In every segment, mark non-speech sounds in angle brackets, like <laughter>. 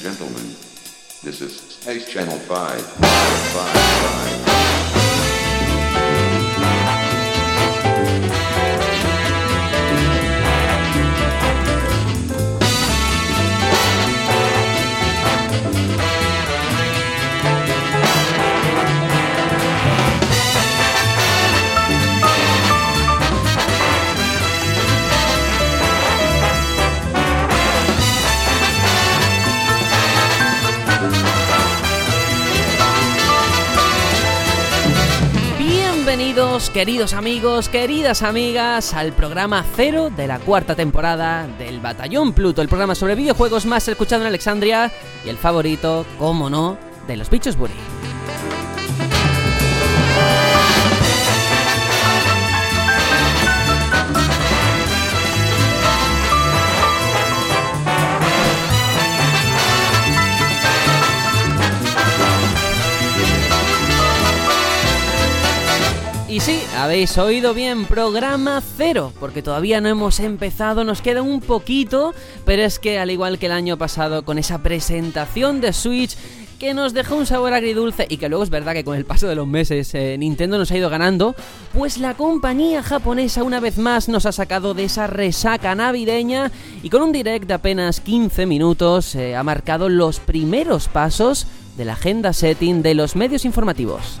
gentlemen, this is Space Channel 5. 5, 5. Queridos amigos, queridas amigas, al programa cero de la cuarta temporada del Batallón Pluto, el programa sobre videojuegos más escuchado en Alexandria y el favorito, como no, de los bichos Buri. Sí, habéis oído bien, programa cero, porque todavía no hemos empezado, nos queda un poquito, pero es que al igual que el año pasado con esa presentación de Switch que nos dejó un sabor agridulce y que luego es verdad que con el paso de los meses eh, Nintendo nos ha ido ganando, pues la compañía japonesa una vez más nos ha sacado de esa resaca navideña y con un direct de apenas 15 minutos eh, ha marcado los primeros pasos de la agenda setting de los medios informativos.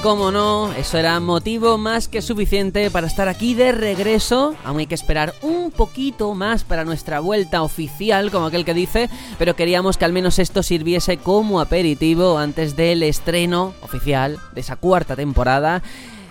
Y como no, eso era motivo más que suficiente para estar aquí de regreso. Aún hay que esperar un poquito más para nuestra vuelta oficial, como aquel que dice, pero queríamos que al menos esto sirviese como aperitivo antes del estreno oficial de esa cuarta temporada.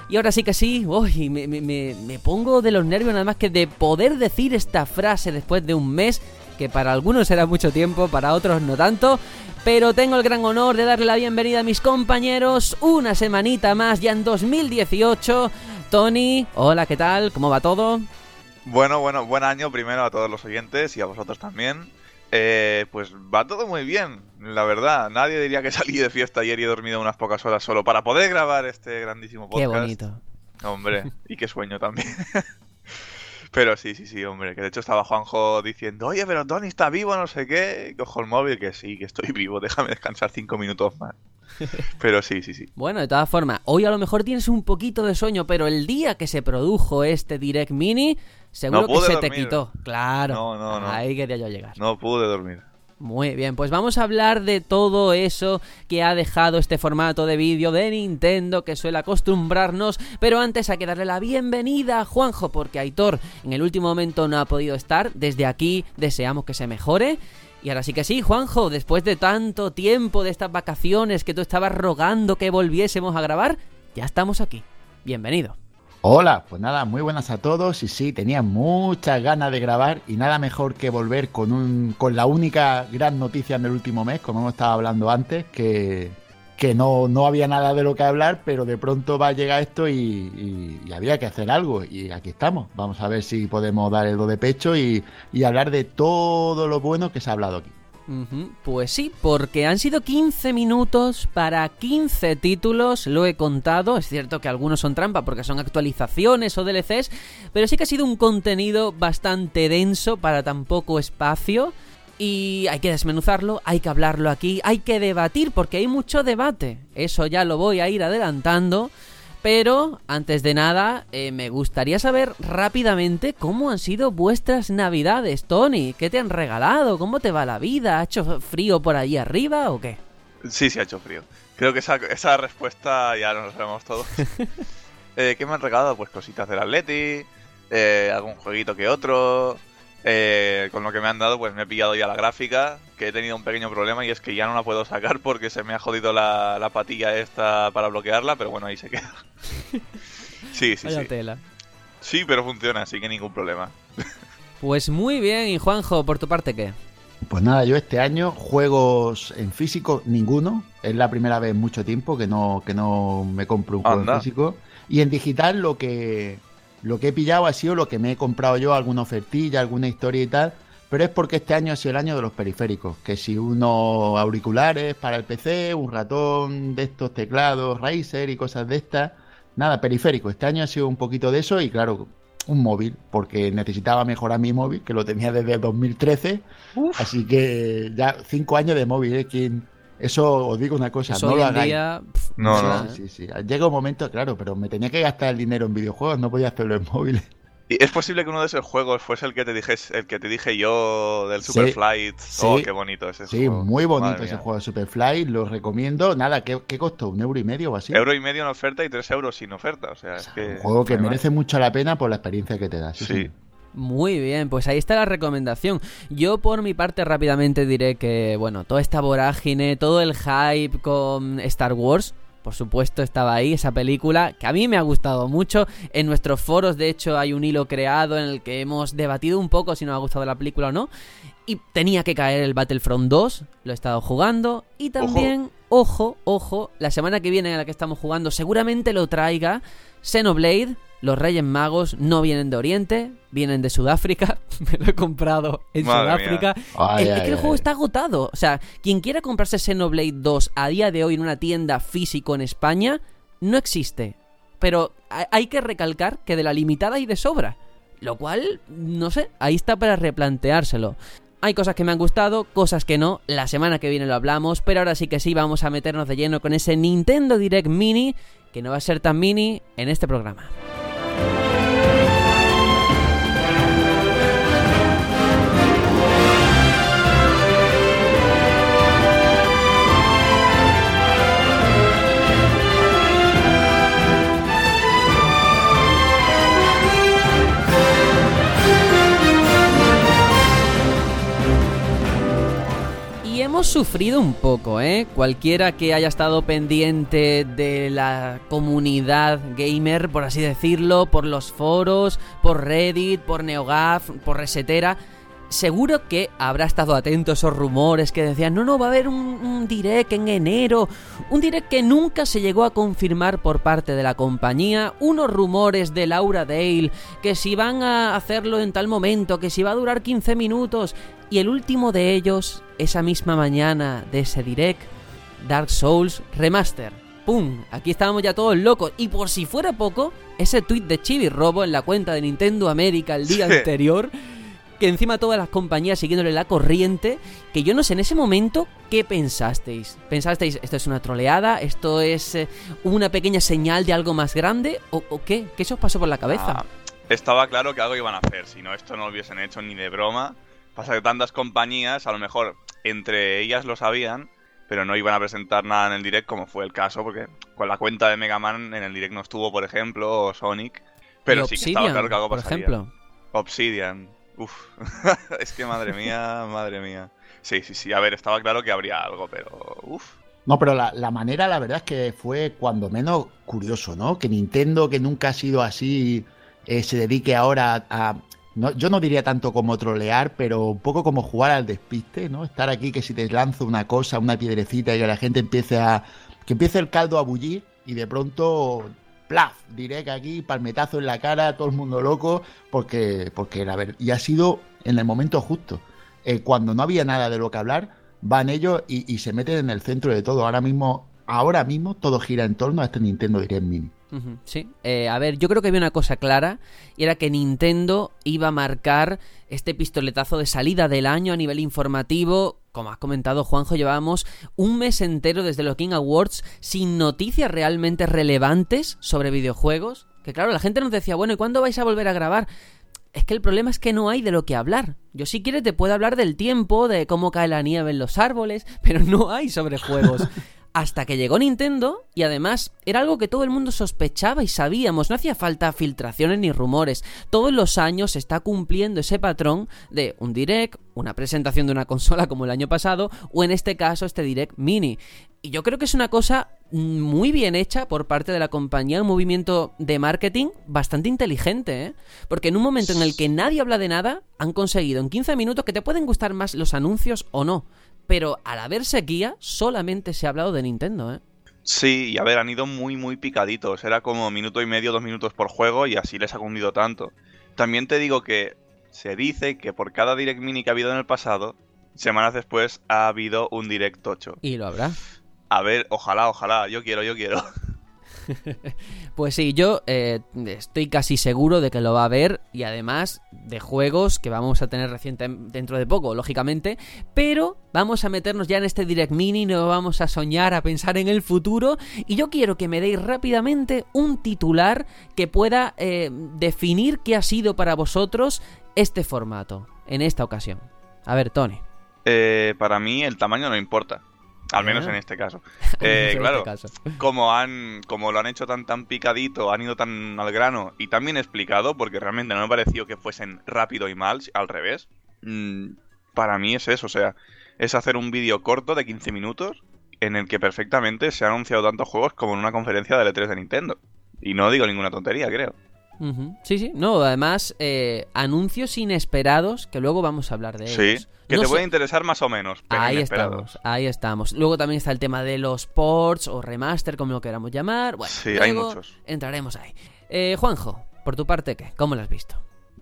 Y ahora sí que sí, uy, me, me pongo de los nervios nada más que de poder decir esta frase después de un mes que para algunos será mucho tiempo, para otros no tanto, pero tengo el gran honor de darle la bienvenida a mis compañeros una semanita más ya en 2018. Tony, hola, ¿qué tal? ¿Cómo va todo? Bueno, bueno, buen año primero a todos los oyentes y a vosotros también. Eh, pues va todo muy bien, la verdad. Nadie diría que salí de fiesta ayer y he dormido unas pocas horas solo para poder grabar este grandísimo podcast. Qué bonito. Hombre, <laughs> y qué sueño también. Pero sí, sí, sí, hombre, que de hecho estaba Juanjo diciendo, oye, pero Tony está vivo, no sé qué. Cojo el móvil, que sí, que estoy <laughs> vivo, déjame descansar cinco minutos más. <laughs> Pero sí, sí, sí. Bueno, de todas formas, hoy a lo mejor tienes un poquito de sueño, pero el día que se produjo este Direct Mini, seguro No que se te quitó. Claro. No, no, no. Ahí quería yo llegar. No pude dormir. Muy bien, pues vamos a hablar de todo eso que ha dejado este formato de vídeo de Nintendo que suele acostumbrarnos, pero antes hay que darle la bienvenida a Juanjo porque Aitor en el último momento no ha podido estar, desde aquí deseamos que se mejore. Y ahora sí que sí, Juanjo, después de tanto tiempo de estas vacaciones que tú estabas rogando que volviésemos a grabar, ya estamos aquí. Bienvenido. Hola, pues nada, muy buenas a todos y sí, tenía muchas ganas de grabar y nada mejor que volver con un con la única gran noticia en el último mes, como hemos estado hablando antes, que, que no, no había nada de lo que hablar, pero de pronto va a llegar esto y, y- y había que hacer algo y aquí estamos. Vamos a ver si podemos dar el do de pecho y, y hablar de todo lo bueno que se ha hablado aquí. Pues sí, porque han sido 15 minutos para 15 títulos, lo he contado, es cierto que algunos son trampa porque son actualizaciones o DLCs, pero sí que ha sido un contenido bastante denso para tan poco espacio. Y hay que desmenuzarlo, hay que hablarlo aquí, hay que debatir porque hay mucho debate, eso ya lo voy a ir adelantando. Pero, antes de nada, eh, me gustaría saber rápidamente cómo han sido vuestras navidades, Tony. ¿Qué te han regalado? ¿Cómo te va la vida? ¿Ha hecho frío por allí arriba o qué? Sí, sí ha hecho frío. Creo que esa, esa respuesta ya nos la sabemos todos. <laughs> Eh, ¿Qué me han regalado? Pues cositas del Atleti, eh, algún jueguito que otro. Eh, con lo que me han dado, pues me he pillado ya la gráfica, que he tenido un pequeño problema y es que ya no la puedo sacar porque se me ha jodido la, la patilla esta para bloquearla, pero bueno, ahí se queda. <laughs> Sí, sí, Vaya sí. tela. Sí, pero funciona, así que ningún problema. Pues muy bien, y Juanjo, ¿por tu parte qué? Pues nada, yo este año juegos en físico ninguno. Es la primera vez en mucho tiempo que no, que no me compro un juego Anda. en físico. Y en digital lo que, lo que he pillado ha sido lo que me he comprado yo, alguna ofertilla, alguna historia y tal. pero es porque este año ha sido el año de los periféricos. Que si unos auriculares para el PC, un ratón de estos teclados Razer y cosas de estas. Nada, periférico. Este año ha sido un poquito de eso y claro, un móvil, porque necesitaba mejorar mi móvil, que lo tenía desde 2013. Así que ya cinco años de móvil, ¿eh? Eso os digo una cosa, Eso no hoy lo hagáis. día, No, Sí, no. sí, sí. Llega un momento, claro, pero me tenía que gastar el dinero en videojuegos, no podía hacerlo en móviles. Y es posible que uno de esos juegos fuese el que te dije, el que te dije yo del Sí, Super Flight. Oh, sí. qué bonito ese Sí, juego. muy bonito Madre ese mía. juego de Superfly, lo recomiendo. Nada, ¿qué, qué costó? ¿Un euro y medio o así? Euro y medio en oferta y tres euros sin oferta. O sea, es que. Un juego que merece mucho la pena por la experiencia que te da. Sí, Sí. Muy bien, pues ahí está la recomendación. Yo por mi parte rápidamente diré que, bueno, toda esta vorágine, todo el hype con Star Wars, por supuesto estaba ahí, esa película, que a mí me ha gustado mucho. En nuestros foros, de hecho, hay un hilo creado en el que hemos debatido un poco si nos ha gustado la película o no. Y tenía que caer el Battlefront 2, lo he estado jugando. Y también, ojo, ojo, la semana que viene en la que estamos jugando seguramente lo traiga Xenoblade. Los Reyes Magos no vienen de Oriente, vienen de Sudáfrica. <laughs> Me lo he comprado en Madre Sudáfrica. Ay, El- es ay, que el ay. juego está agotado. O sea, quien quiera comprarse Xenoblade 2 a día de hoy en una tienda físico en España, no existe. Pero ha- hay que recalcar que de la limitada hay de sobra. Lo cual, no sé, ahí está para replanteárselo. Hay cosas que me han gustado, cosas que no. La semana que viene lo hablamos, pero ahora sí que sí vamos a meternos de lleno con ese Nintendo Direct Mini, que no va a ser tan mini en este programa. Hemos sufrido un poco, ¿eh? Cualquiera que haya estado pendiente de la comunidad gamer, por así decirlo, por los foros, por Reddit, por NeoGAF, por Resetera, seguro que habrá estado atento a esos rumores que decían, no, no, va a haber un, un direct en enero, un direct que nunca se llegó a confirmar por parte de la compañía, unos rumores de Laura Dale, que si van a hacerlo en tal momento, que si va a durar 15 minutos, y el último de ellos, esa misma mañana de ese direct, Dark Souls Remaster. ¡Pum! Aquí estábamos ya todos locos. Y por si fuera poco, ese tweet de Chibi Robo en la cuenta de Nintendo América el día Sí. anterior, que encima todas las compañías siguiéndole la corriente, que yo no sé en ese momento qué pensasteis. ¿Pensasteis esto es una troleada? ¿Esto es eh, una pequeña señal de algo más grande? ¿O, o qué? ¿Qué se os pasó por la cabeza? Ah, estaba claro que algo iban a hacer, si no, esto no lo hubiesen hecho ni de broma. Pasa que tantas compañías, a lo mejor entre ellas lo sabían, pero no iban a presentar nada en el direct, como fue el caso, porque con la cuenta de Mega Man en el direct no estuvo, por ejemplo, o Sonic. Pero sí que estaba claro que algo por pasaría. ejemplo. Obsidian. Uf. <laughs> es que madre mía, madre mía. Sí, sí, sí. A ver, estaba claro que habría algo, pero. Uf. No, pero la, la manera, la verdad es que fue cuando menos curioso, ¿no? Que Nintendo, que nunca ha sido así, eh, se dedique ahora a... no- yo no diría tanto como trolear, pero un poco como jugar al despiste, ¿no? Estar aquí que si te lanzo una cosa, una piedrecita y que la gente empiece a... que empiece el caldo a bullir y de pronto... ¡Plaf! Que aquí, palmetazo en la cara, todo el mundo loco, porque, porque la y ha sido en el momento justo. Eh, cuando no había nada de lo que hablar, van ellos y, y se meten en el centro de todo. Ahora mismo, ahora mismo todo gira en torno a este Nintendo Direct Mini. Sí, Eh, a ver, yo creo que había una cosa clara y era que Nintendo iba a marcar este pistoletazo de salida del año a nivel informativo. Como has comentado, Juanjo, llevábamos un mes entero desde los King Awards sin noticias realmente relevantes sobre videojuegos. Que claro, la gente nos decía, bueno, ¿y cuándo vais a volver a grabar? Es que el problema es que no hay de lo que hablar. Yo si quieres te puedo hablar del tiempo, de cómo cae la nieve en los árboles, <laughs> pero no hay sobre juegos. Hasta que llegó Nintendo y además era algo que todo el mundo sospechaba y sabíamos, no hacía falta filtraciones ni rumores. Todos los años se está cumpliendo ese patrón de un direct, una presentación de una <laughs> consola como el año pasado o en este caso este direct mini. Y yo creo que es una cosa muy bien hecha por parte de la compañía, un movimiento de marketing bastante inteligente, ¿eh? Porque en un momento en el que nadie habla de nada, han conseguido en 15 minutos que te pueden gustar más los anuncios o no. Pero al haber sequía, solamente se ha hablado de Nintendo, ¿eh? Sí, y a ver, han ido muy, muy picaditos. Era como minuto y medio, dos minutos por juego y así les ha cundido tanto. También te digo que se dice que por cada Direct Mini que ha habido en el pasado, semanas después ha habido un Direct 8. Y lo habrá. A ver, ojalá, ojalá, yo quiero, yo quiero. <laughs> Pues sí, yo eh, estoy casi seguro de que lo va a ver y además de juegos que vamos a tener reciente dentro de poco, lógicamente, pero vamos a meternos ya en este Direct Mini, no vamos a soñar, a pensar en el futuro y yo quiero que me deis rápidamente un titular que pueda eh, definir qué ha sido para vosotros este formato en esta ocasión. A ver, Tony. Eh, para mí el tamaño no importa. <laughs> Al menos en este caso. Eh, este claro, caso. como han como lo han hecho tan tan picadito, han ido tan al grano y tan bien explicado, porque realmente no me pareció que fuesen rápido y mal, al revés. Mm, para mí es eso, o sea, es hacer un vídeo corto de 15 minutos en el que perfectamente se han anunciado tantos juegos como en una conferencia de L3 de Nintendo. Y no digo ninguna tontería, creo. Sí, sí. No, además, eh, anuncios inesperados que luego vamos a hablar de Sí, ellos. que No te so- puede interesar más o menos, pero Ahí inesperados. estamos, ahí estamos. Luego también está el tema de los ports o remaster, como lo queramos llamar. Bueno, Sí, hay muchos. Entraremos ahí. Eh, Juanjo, por tu parte, ¿qué? ¿Cómo lo has visto?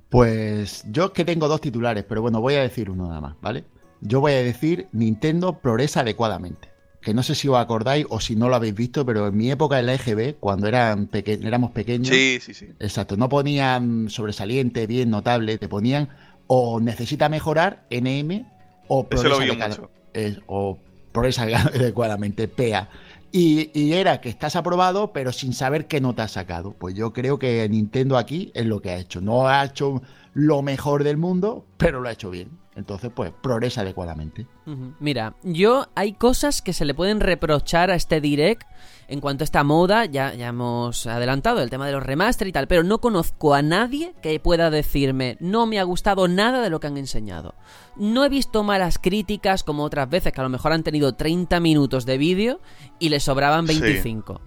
Pues yo es que tengo dos titulares, pero bueno, voy a decir uno nada más, ¿vale? Yo voy a decir Nintendo progresa adecuadamente. Que no sé si os acordáis o si no lo habéis visto, pero en mi época en la EGB, cuando eran peque- éramos pequeños, Sí, sí, sí. exacto, no ponían sobresaliente, bien, notable, te ponían o necesita mejorar, NM, o progresa adecuada- es- o progresa <laughs> adecuadamente, PEA. Y, y era que estás aprobado, pero sin saber qué nota has sacado. Pues yo creo que Nintendo aquí es lo que ha hecho. No ha hecho lo mejor del mundo, pero lo ha hecho bien. Entonces, pues, progresa adecuadamente. Mira, yo hay cosas que se le pueden reprochar a este direct en cuanto a esta moda, ya, ya hemos adelantado el tema de los remaster y tal, pero no conozco a nadie que pueda decirme no me ha gustado nada de lo que han enseñado. No he visto malas críticas como otras veces que a lo mejor han tenido 30 minutos de vídeo y les sobraban Sí. 25.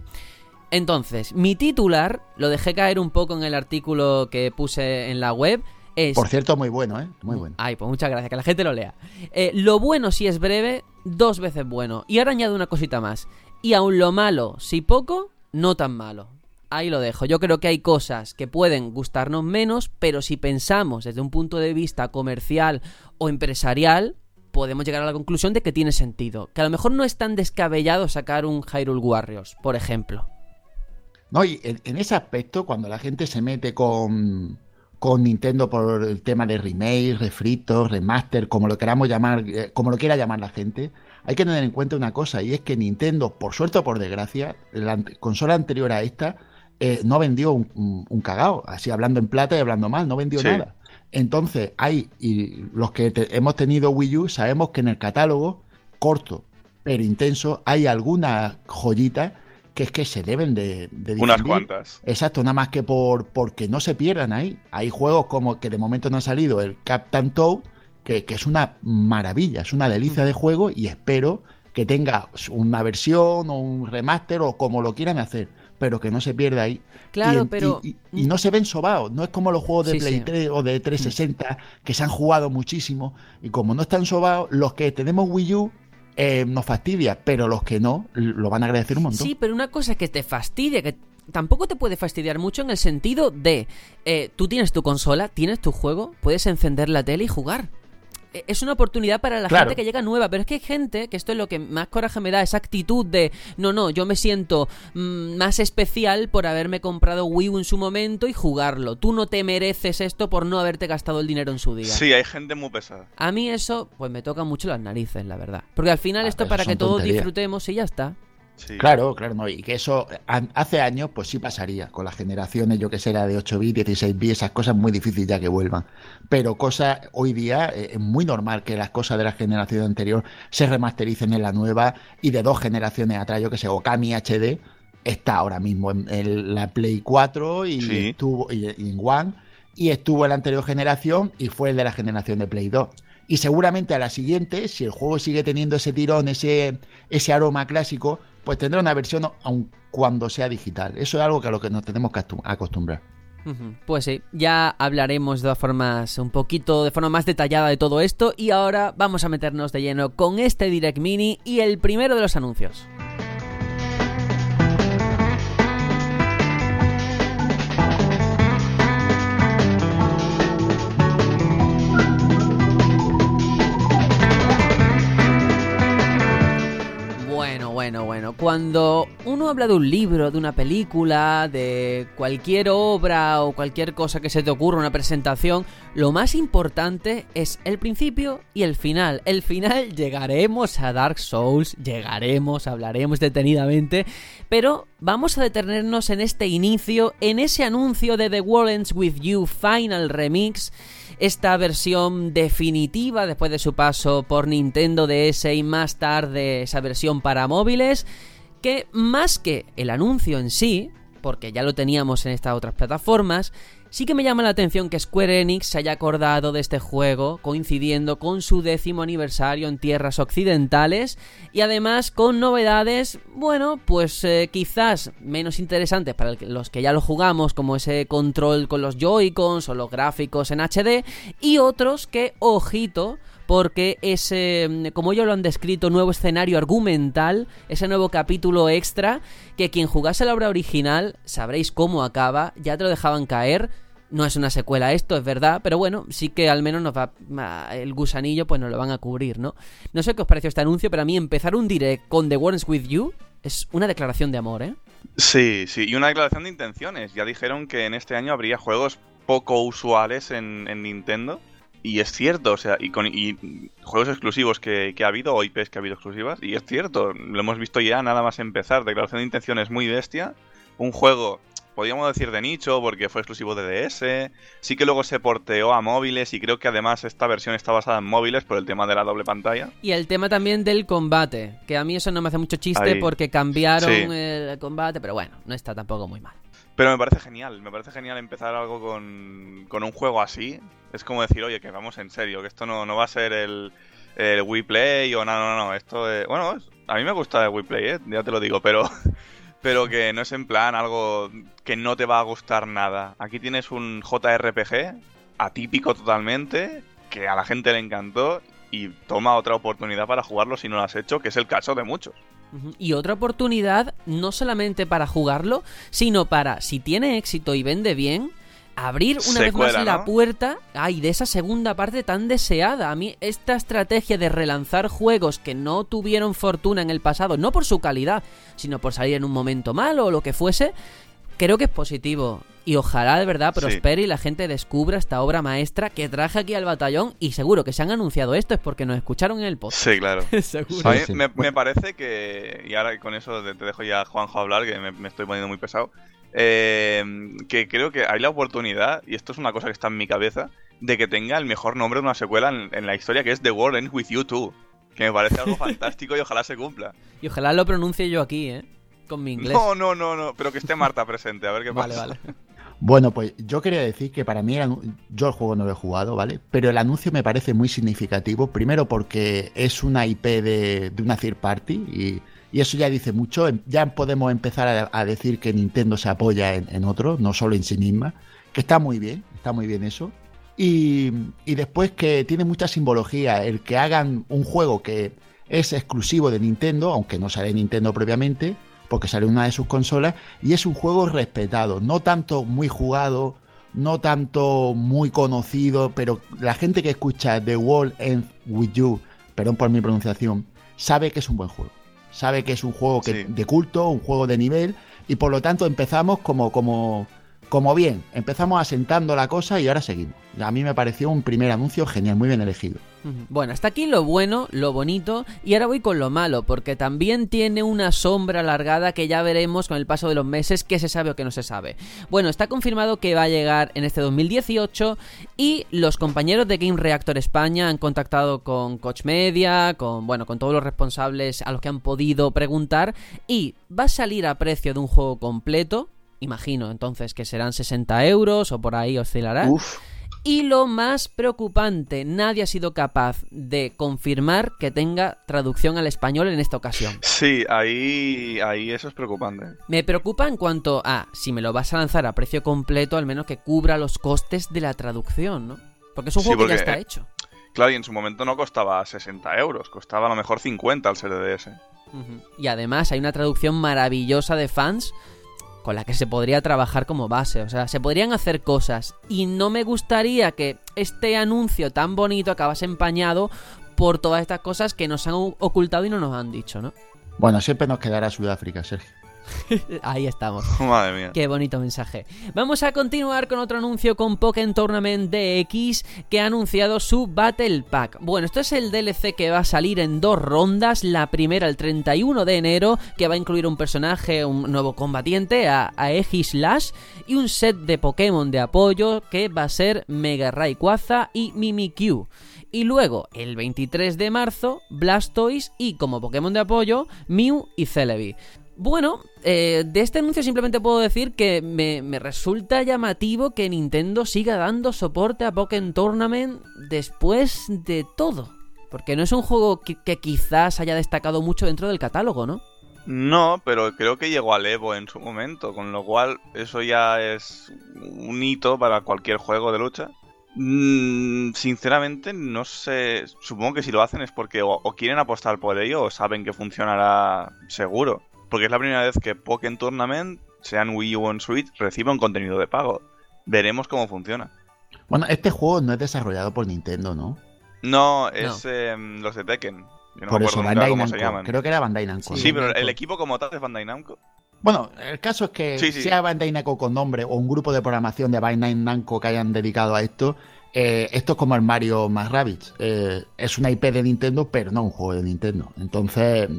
Entonces, mi titular, lo dejé caer un poco en el artículo que puse en la web, es... Por cierto, muy bueno, ¿eh? Muy bueno. Ay, pues muchas gracias, que la gente lo lea. Eh, lo bueno si es breve, dos veces bueno. Y ahora añado una cosita más. Y aun lo malo, si poco, no tan malo. Ahí lo dejo. Yo creo que hay cosas que pueden gustarnos menos, pero si pensamos desde un punto de vista comercial o empresarial, podemos llegar a la conclusión de que tiene sentido. Que a lo mejor no es tan descabellado sacar un Hyrule Warriors, por ejemplo. No, y en, en ese aspecto, cuando la gente se mete con, con Nintendo por el tema de remake, refritos, remaster, como lo queramos llamar, eh, como lo quiera llamar la gente, hay que tener en cuenta una cosa, y es que Nintendo, por suerte o por desgracia, la consola anterior a esta, eh, no vendió un, un, un cagao, así hablando en plata y hablando mal, no vendió Sí. nada. Entonces, hay, y los que te- hemos tenido Wii U, sabemos que en el catálogo, corto pero intenso, hay algunas joyitas que es que se deben de, de Unas cuantas. Exacto, nada más que por porque no se pierdan ahí. Hay juegos como que de momento no ha salido el Captain Toad, que, que es una maravilla, es una delicia de juego y espero que tenga una versión o un remaster o como lo quieran hacer, pero que no se pierda ahí. Claro, Y en- pero- Y, y- y no se ven sobados, no es como los juegos de Sí, Play sí. 3 o de 360 que se han jugado muchísimo y como no están sobados, los que tenemos Wii U eh, nos fastidia, pero los que no lo van a agradecer un montón. Sí, pero una cosa que te fastidia, que tampoco te puede fastidiar mucho en el sentido de, eh, tú tienes tu consola, tienes tu juego, puedes encender la tele y jugar. Eh, Es una oportunidad para la Claro. gente que llega nueva, pero es que hay gente, que esto es lo que más coraje me da, esa actitud de, no, no, yo me siento mm, más especial por haberme comprado Wii U en su momento y jugarlo. Tú no te mereces esto por no haberte gastado el dinero en su día. Sí, hay gente muy pesada. A mí eso, pues me toca mucho las narices, la verdad. Porque al final Ah, esto para que todos disfrutemos y ya está. Sí. Claro, claro, no, y que eso hace años pues sí pasaría, con las generaciones, yo que sé, la de 8 bits, 16 bits, esas cosas muy difíciles ya que vuelvan. Pero cosas, hoy día eh, es muy normal que las cosas de la generación anterior se remastericen en la nueva y de dos generaciones atrás, yo que sé, Okami HD está ahora mismo en, en la Play 4 y Sí. estuvo y, y en One y estuvo en la anterior generación y fue el de la generación de Play 2. Y seguramente a la siguiente, si el juego sigue teniendo ese tirón, ese, ese aroma clásico, pues tendrá una versión aun cuando sea digital. Eso es algo que a lo que nos tenemos que acostum- acostumbrar. Pues sí, ya hablaremos de todas formas un poquito de forma más detallada de todo esto y ahora vamos a meternos de lleno con este Direct Mini y el primero de los anuncios. Bueno, bueno. Cuando uno habla de un libro, de una película, de cualquier obra o cualquier cosa que se te ocurra, una presentación, lo más importante es el principio y el final. El final llegaremos a Dark Souls, llegaremos, hablaremos detenidamente, pero vamos a detenernos en este inicio, en ese anuncio de The World With You Final Remix esta versión definitiva después de su paso por Nintendo DS y más tarde esa versión para móviles, que más que el anuncio en sí, porque ya lo teníamos en estas otras plataformas, Sí que me llama la atención que Square Enix se haya acordado de este juego coincidiendo con su décimo aniversario en tierras occidentales y además con novedades, bueno, pues eh, quizás menos interesantes para los que ya lo jugamos como ese control con los Joy-Cons o los gráficos en HD y otros que, ojito, porque ese, mm, como ellos lo han descrito, nuevo escenario argumental, ese nuevo capítulo extra, que quien jugase la obra original, sabréis cómo acaba, ya te lo dejaban caer, no es una secuela esto, es verdad, pero bueno, sí que al menos nos va el gusanillo pues nos lo van a cubrir, ¿no? No sé qué os pareció este anuncio, pero a mí empezar un direct con The Worms With You es una declaración de amor, ¿eh? Sí, sí, y una declaración de intenciones. Ya dijeron que en este año habría juegos poco usuales en, en Nintendo y es cierto, o sea, y con juegos exclusivos que, ha habido, o IPs que ha habido exclusivas, y es cierto, lo hemos visto ya nada más empezar. Declaración de intenciones muy bestia. Un juego, podríamos decir de nicho, porque fue exclusivo de DS. Sí que luego se porteó a móviles, y creo que además esta versión está basada en móviles por el tema de la doble pantalla. Y el tema también del combate, que a mí eso no me hace mucho chiste porque cambiaron el combate, pero bueno, no está tampoco muy mal. Pero me parece genial, me parece genial empezar algo con, con un juego así. Es como decir, oye, que vamos en serio, que esto no, no va a ser el, el Wii Play o nada, no, no, esto es... Bueno, a mí me gusta el Wii Play, ¿eh? ya te lo digo, pero, <laughs> pero que no es en plan algo que no te va a gustar nada. Aquí tienes un JRPG atípico totalmente, que a la gente le encantó y toma otra oportunidad para jugarlo si no lo has hecho, que es el caso de muchos. Y otra oportunidad, no solamente para jugarlo, sino para, si tiene éxito y vende bien, abrir una vez más la puerta ay, de esa segunda parte tan deseada. A mí esta estrategia de relanzar juegos que no tuvieron fortuna en el pasado, no por su calidad, sino por salir en un momento malo o lo que fuese, creo que es positivo. Y ojalá de verdad prospere y la gente descubra esta obra maestra que traje aquí al batallón. Y seguro que se han anunciado esto es porque nos escucharon en el podcast. Sí, claro. <laughs> seguro. A mí me, parece que, y ahora con eso te dejo ya a Juanjo hablar, que me, estoy poniendo muy pesado. Eh, que creo que hay la oportunidad, y esto es una cosa que está en mi cabeza, de que tenga el mejor nombre de una secuela en, la historia, que es The World Ends With You Too. Que me parece algo <laughs> fantástico y ojalá se cumpla. Y ojalá lo pronuncie yo aquí, ¿eh? Con mi inglés. No, no, no, no, pero que esté Marta presente, a ver qué pasa. Vale, vale. <laughs> Bueno, pues yo quería decir que para mí yo el juego no lo he jugado, ¿vale? Pero el anuncio me parece muy significativo. Primero porque es una IP de, una third party y, eso ya dice mucho. Ya podemos empezar a, decir que Nintendo se apoya en, en otros, no solo en sí misma. Que está muy bien, está muy bien eso. Y, y después que tiene mucha simbología el que hagan un juego que es exclusivo de Nintendo, aunque no sale de Nintendo previamente porque sale una de sus consolas y es un juego respetado, no tanto muy jugado, no tanto muy conocido, pero la gente que escucha The World Ends With You, perdón por mi pronunciación, sabe que es un buen juego. Sabe que es un juego que, de culto, un juego de nivel, y por lo tanto empezamos como, como, como bien. Empezamos asentando la cosa y ahora seguimos. A mí me pareció un primer anuncio genial, muy bien elegido. Bueno, hasta aquí lo bueno, lo bonito, y ahora voy con lo malo, porque también tiene una sombra alargada que ya veremos con el paso de los meses qué se sabe o qué no se sabe. Bueno, está confirmado que va a llegar en este 2018 y los compañeros de Game Reactor España han contactado con Coach Media, con bueno, con todos los responsables a los que han podido preguntar y va a salir a precio de un juego completo. Imagino entonces que serán 60 euros o por ahí oscilará. Uf. Y lo más preocupante, nadie ha sido capaz de confirmar que tenga traducción al español en esta ocasión. Sí, ahí, ahí eso es preocupante. Me preocupa en cuanto a si me lo vas a lanzar a precio completo, al menos que cubra los costes de la traducción, ¿no? Porque es un juego que ya está hecho. Claro, y en su momento no costaba 60 euros, costaba a lo mejor 50 al CDS. Y además hay una traducción maravillosa de fans con la que se podría trabajar como base. O sea, se podrían hacer cosas. Y no me gustaría que este anuncio tan bonito acabase empañado por todas estas cosas que nos han ocultado y no nos han dicho, ¿no? Bueno, siempre nos quedará Sudáfrica, Sergio. <laughs> Ahí estamos. <laughs> Madre mía. Qué bonito mensaje. Vamos a continuar con otro anuncio con Pokémon Tournament DX que ha anunciado su Battle Pack. Bueno, esto es el DLC que va a salir en dos rondas. La primera el 31 de enero, que va a incluir un personaje, un nuevo combatiente, a Aegislash, y un set de Pokémon de apoyo que va a ser Mega Rayquaza y Mimikyu. Y luego, el 23 de marzo, Blastoise y como Pokémon de apoyo, Mew y Celebi. Bueno, eh, de este anuncio simplemente puedo decir que me, resulta llamativo que Nintendo siga dando soporte a Pokémon Tournament después de todo. Porque no es un juego que, quizás haya destacado mucho dentro del catálogo, ¿no? No, pero creo que llegó al Evo en su momento, con lo cual eso ya es un hito para cualquier juego de lucha. Mm, sinceramente, no sé. Supongo que si lo hacen es porque o quieren apostar por ello o saben que funcionará seguro. Porque es la primera vez que Pokémon Tournament, sea en Wii U o en Switch, recibe un contenido de pago. Veremos cómo funciona. Bueno, este juego no es desarrollado por Nintendo, ¿no? No, es em, los de Tekken. Yo no por me eso, acuerdo Bandai cómo se Namco. llaman. Creo que era Bandai Namco. Sí, ¿no? pero el equipo como tal es Bandai Namco. Bueno, el caso es que Sí, sí. sea Bandai Namco con nombre o un grupo de programación de Bandai Namco que hayan dedicado a esto, eh, esto es como el Mario más Rabbids. Eh, es una IP de Nintendo, pero no un juego de Nintendo. Entonces,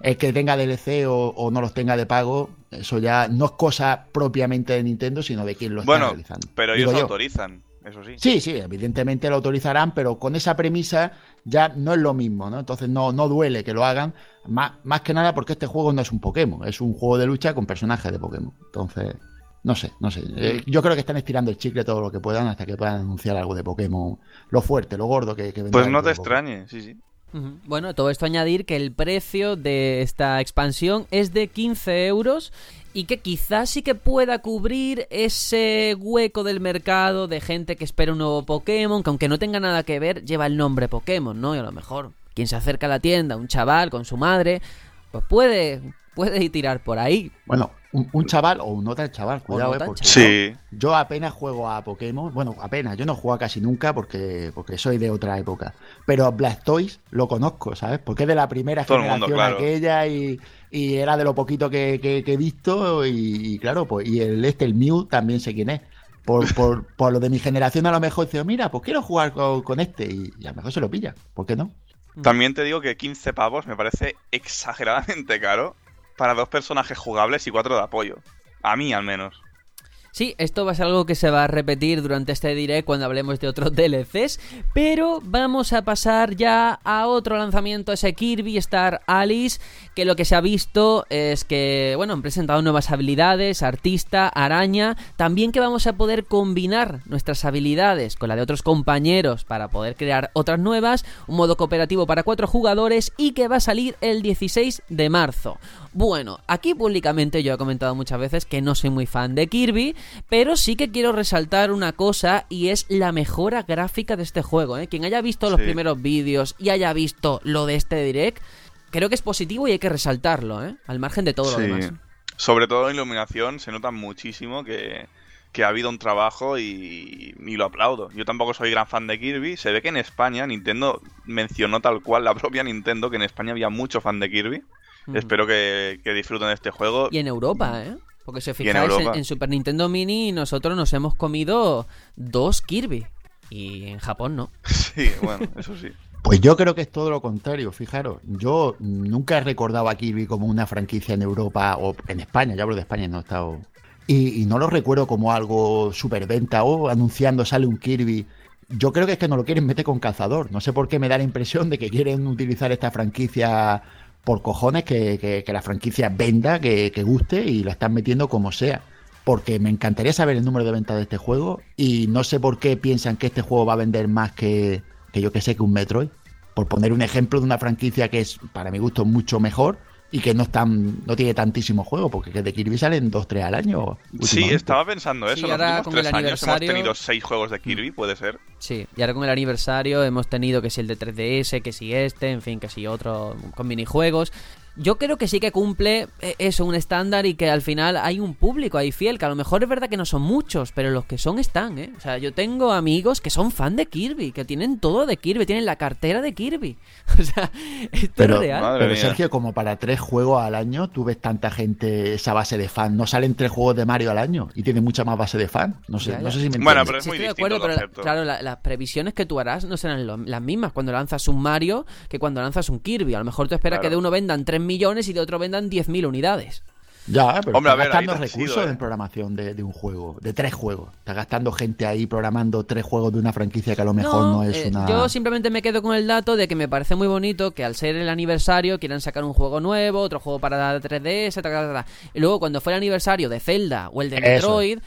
el que tenga DLC o, o no los tenga de pago, eso ya no es cosa propiamente de Nintendo, sino de quien lo está Bueno, realizando. pero ellos yo. autorizan, eso sí. Sí, sí, evidentemente lo autorizarán, pero con esa premisa ya no es lo mismo, ¿no? Entonces no, no duele que lo hagan, más, más que nada porque este juego no es un Pokémon, es un juego de lucha con personajes de Pokémon. Entonces, no sé, no sé. Eh, yo creo que están estirando el chicle todo lo que puedan hasta que puedan anunciar algo de Pokémon, lo fuerte, lo gordo que, que Pues no te extrañe, sí, sí. Bueno, todo esto añadir que el precio de esta expansión es de 15 euros y que quizás sí que pueda cubrir ese hueco del mercado de gente que espera un nuevo Pokémon, que aunque no tenga nada que ver, lleva el nombre Pokémon, ¿no? Y a lo mejor quien se acerca a la tienda, un chaval con su madre, pues puede, puede tirar por ahí. Bueno, un, un chaval o un nota chaval, cuidado, eh, porque. Sí. Yo apenas juego a Pokémon, bueno, apenas, yo no juego casi nunca porque, porque soy de otra época. Pero Blastoise lo conozco, ¿sabes? Porque es de la primera Todo el mundo, generación claro. aquella y, y era de lo poquito que, que- que he visto y, y claro, pues y el este, el Mew, también sé quién es. Por, <laughs> por, por lo de mi generación a lo mejor dice, mira, pues quiero jugar con, con este y, y a lo mejor se lo pilla, ¿por qué no? También te digo que 15 pavos me parece exageradamente caro para dos personajes jugables y cuatro de apoyo. A mí, al menos. Sí, esto va a ser algo que se va a repetir durante este direct cuando hablemos de otros <laughs> DLCs, pero vamos a pasar ya a otro lanzamiento, ese Kirby Star Alice, que lo que se ha visto es que, bueno, han presentado nuevas habilidades, artista, araña, también que vamos a poder combinar nuestras habilidades con la de otros compañeros para poder crear otras nuevas, un modo cooperativo para cuatro jugadores y que va a salir el 16 de marzo. Bueno, aquí públicamente yo he comentado muchas veces que no soy muy fan de Kirby, pero sí que quiero resaltar una cosa y es la mejora gráfica de este juego. ¿eh? Quien haya visto los Sí. primeros vídeos y haya visto lo de este direct, creo que es positivo y hay que resaltarlo, ¿eh? al margen de todo lo Sí. demás. Sobre todo en iluminación se nota muchísimo que, que ha habido un trabajo y, y lo aplaudo. Yo tampoco soy gran fan de Kirby. Se ve que en España Nintendo mencionó tal cual la <laughs> propia Nintendo que en España había mucho fan de Kirby. Ujú. Espero que, que disfruten de este juego. Y en Europa, ¿eh? Porque si os en fijáis, en Super Nintendo Mini nosotros nos hemos comido dos Kirby. Y en Japón no. <laughs> Sí, bueno, eso sí. Pues yo creo que es todo lo contrario, fijaros. Yo nunca he recordado a Kirby como una franquicia en Europa o en España, ya hablo de España, no he estado. Y, y no lo recuerdo como algo superventa o anunciando sale un Kirby. Yo creo que es que no lo quieren meter con calzador. No sé por qué me da la impresión de que quieren utilizar esta franquicia por cojones, que, que- que la franquicia venda, que, que guste y la están metiendo como sea. Porque me encantaría saber el número de ventas de este juego y no sé por qué piensan que este juego va a vender más que, que yo que sé que un Metroid. Por poner un ejemplo de una franquicia que es, para mi gusto, mucho mejor y que no es tan, no tiene tantísimo juego, porque que de Kirby salen 2-3 al año. Sí, estaba pensando eso. Sí, en los ahora últimos con tres el años hemos aniversario- tenido seis juegos de Kirby, puede ser. Sí, y ahora con el aniversario hemos tenido que si el de 3DS, que si este, en fin, que si otro con minijuegos. Yo creo que sí que cumple eh, eso, un estándar y que al final hay un público ahí fiel, que a lo mejor es verdad que no son muchos, pero los que son están, ¿eh? O sea, yo tengo amigos que son fan de Kirby, que tienen todo de Kirby, tienen la cartera de Kirby. <laughs> O sea, esto Pero, es real. Pero mía. Sergio, como para tres juegos al año, tú ves tanta gente, esa base de fan. No salen tres juegos de Mario al año y tiene mucha más base de fan. No sé, Ya, no sé si me Bueno, entiendes. pero es Sí, muy estoy de acuerdo, pero la- claro, la- las previsiones que tú harás no serán lo- las mismas cuando lanzas un Mario que cuando lanzas un Kirby. A lo mejor tú esperas Claro. que de uno vendan 3 millones y de otro vendan 10.000 unidades. Ya, pero Hombre, a está ver, gastando recursos ¿eh? en programación de, de un juego, de tres juegos. Está gastando gente ahí programando tres juegos de una franquicia que a lo mejor no, es eh, una. Yo simplemente me quedo con el dato de que me parece muy bonito que al ser el aniversario quieran sacar un juego nuevo, otro juego para 3DS, ta, ta, ta, y luego cuando fue el aniversario de Zelda o el de Eso. Metroid,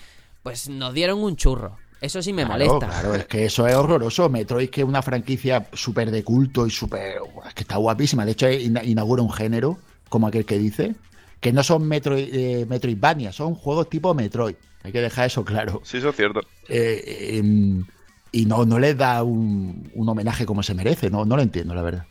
pues nos dieron un churro. Eso sí me Claro, molesta. Claro, es que eso es horroroso. Metroid, que es una franquicia súper de culto y súper. Es que está guapísima. De hecho, ina- inaugura un género, como aquel que dice, que no son Metroid, eh, Metroidvania, son juegos tipo Metroid. Hay que dejar eso claro. Sí, eso es cierto. Eh, em, y no, no les da un, un homenaje como se merece. No, no lo entiendo, la verdad.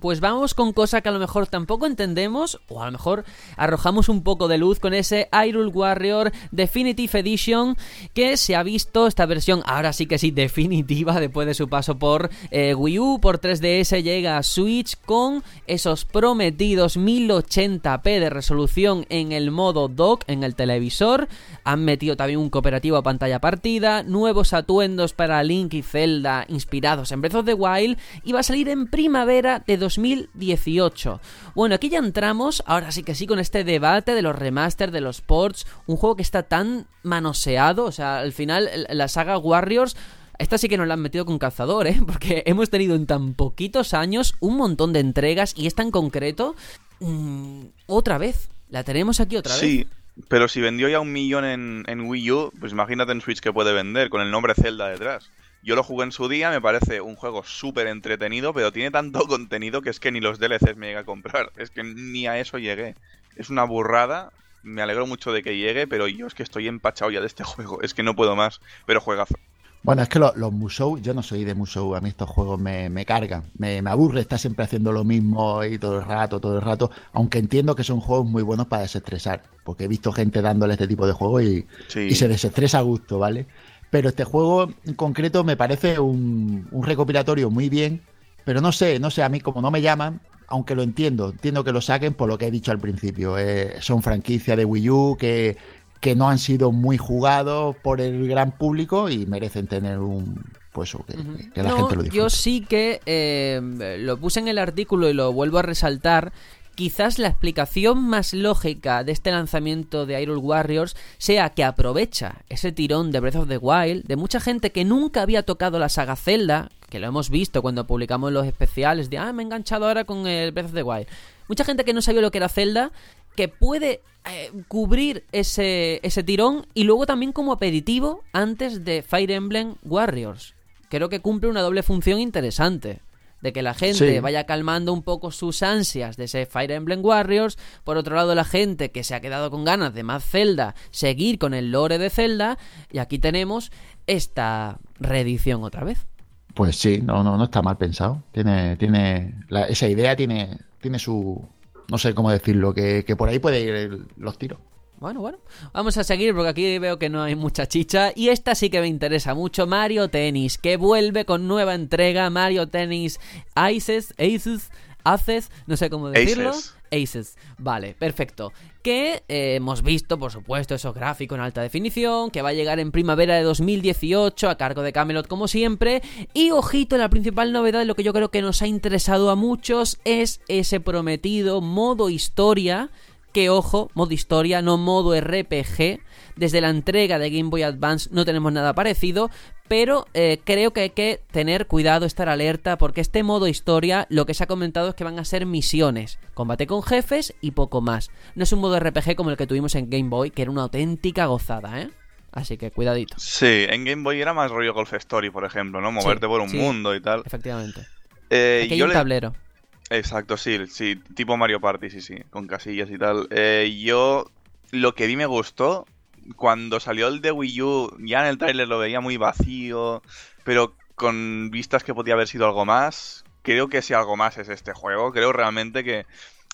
Pues vamos con cosa que a lo mejor tampoco entendemos, o a lo mejor arrojamos un poco de luz con ese Hyrule Warrior Definitive Edition, que se ha visto esta versión, ahora sí que sí, definitiva, <laughs> después de su paso por eh, Wii U, por 3DS, llega a Switch con esos prometidos 1080p de resolución en el modo dock, en el televisor. Han metido también un cooperativo a pantalla partida, nuevos atuendos para Link y Zelda inspirados en Breath of the Wild y va a salir en primavera de 2018. Bueno, aquí ya entramos, ahora sí que sí, con este debate de los remaster, de los ports, un juego que está tan manoseado, o sea, al final la saga Warriors... Esta sí que nos la han metido con calzador, ¿eh? <laughs> Porque hemos tenido en tan poquitos años un montón de entregas y esta en concreto, mm, otra vez. La tenemos aquí otra vez. Sí, pero si vendió ya un millón en Wii U, pues imagínate en Switch que puede vender con el nombre Zelda detrás. Yo lo jugué en su día, me parece un juego súper entretenido, pero tiene tanto <laughs> contenido que es que ni los DLCs me llega a comprar. Es que ni a eso llegué. Es una burrada. Me alegro mucho de que llegue, pero yo es que estoy empachado ya de este <laughs> juego. Es que no puedo más. Pero juegazo. Bueno, es que lo- los Musou, yo no soy de Musou, a mí estos juegos me, me cargan, me, me aburre estar siempre haciendo lo mismo y todo el rato, todo el rato, aunque entiendo que son juegos muy buenos para desestresar, porque he visto gente dándole este tipo de juegos y, Sí. y se desestresa a gusto, ¿vale? Pero este juego en concreto me parece un, un recopilatorio muy bien, pero no sé, no sé, a mí como no me llaman, aunque lo entiendo, entiendo que lo saquen por lo que he dicho al principio, eh, son franquicias de Wii U que, que no han sido muy jugados por el gran público y merecen tener un pues o que, que la No, gente lo disfrute. yo sí que eh, lo puse en el artículo y lo vuelvo a resaltar. Quizás la explicación más lógica de este lanzamiento de Hyrule Warriors sea que aprovecha ese tirón de Breath of the Wild de mucha gente que nunca había tocado la saga Zelda, que lo hemos visto cuando publicamos los especiales de ah, me he enganchado ahora con el Breath of the Wild. Mucha gente que no sabía lo que era Zelda, que puede eh, cubrir ese, ese tirón y luego también como aperitivo antes de Fire Emblem Warriors. Creo que cumple una doble función interesante. De que la gente Sí. vaya calmando un poco sus ansias de ese Fire Emblem Warriors. Por otro lado, la gente que se ha quedado con ganas de más Zelda, seguir con el lore de Zelda. Y aquí tenemos esta reedición otra vez. Pues sí, no, no, no está mal pensado. Tiene, tiene la- esa idea tiene, tiene su, no sé cómo decirlo, que, que por ahí puede ir el- los tiros. Bueno, bueno, vamos a seguir porque aquí veo que no hay mucha chicha y esta sí que me interesa mucho, Mario Tennis, que vuelve con nueva entrega, Mario Tennis Aces, Aces, Aces, no sé cómo decirlo. Aces. Aces, vale, perfecto. Que eh, hemos visto, por supuesto, esos gráficos en alta definición, que va a llegar en primavera de 2018 a cargo de Camelot como siempre. Y ojito, la principal novedad de lo que yo creo que nos ha interesado a muchos es ese prometido modo historia que ojo, modo historia, no modo RPG. Desde la entrega de Game Boy Advance no tenemos nada parecido, pero eh, creo que hay que tener cuidado, estar alerta, porque este modo historia lo que se ha comentado es que van a ser misiones, combate con jefes y poco más. No es un modo RPG como el que tuvimos en Game Boy, que era una auténtica gozada, ¿eh? Así que cuidadito, Sí, en Game Boy era más rollo Golf Story, por ejemplo, ¿no? Moverte por un sí. mundo y tal. efectivamente. Eh, Aquí hay yo un le- tablero. Exacto, sí, sí, tipo Mario Party, sí, sí, con casillas y tal. Eh, yo lo que vi me gustó, cuando salió el de Wii U, ya en el tráiler lo veía muy vacío, pero con vistas que podía haber sido algo más. Creo que si algo más es este juego, creo realmente que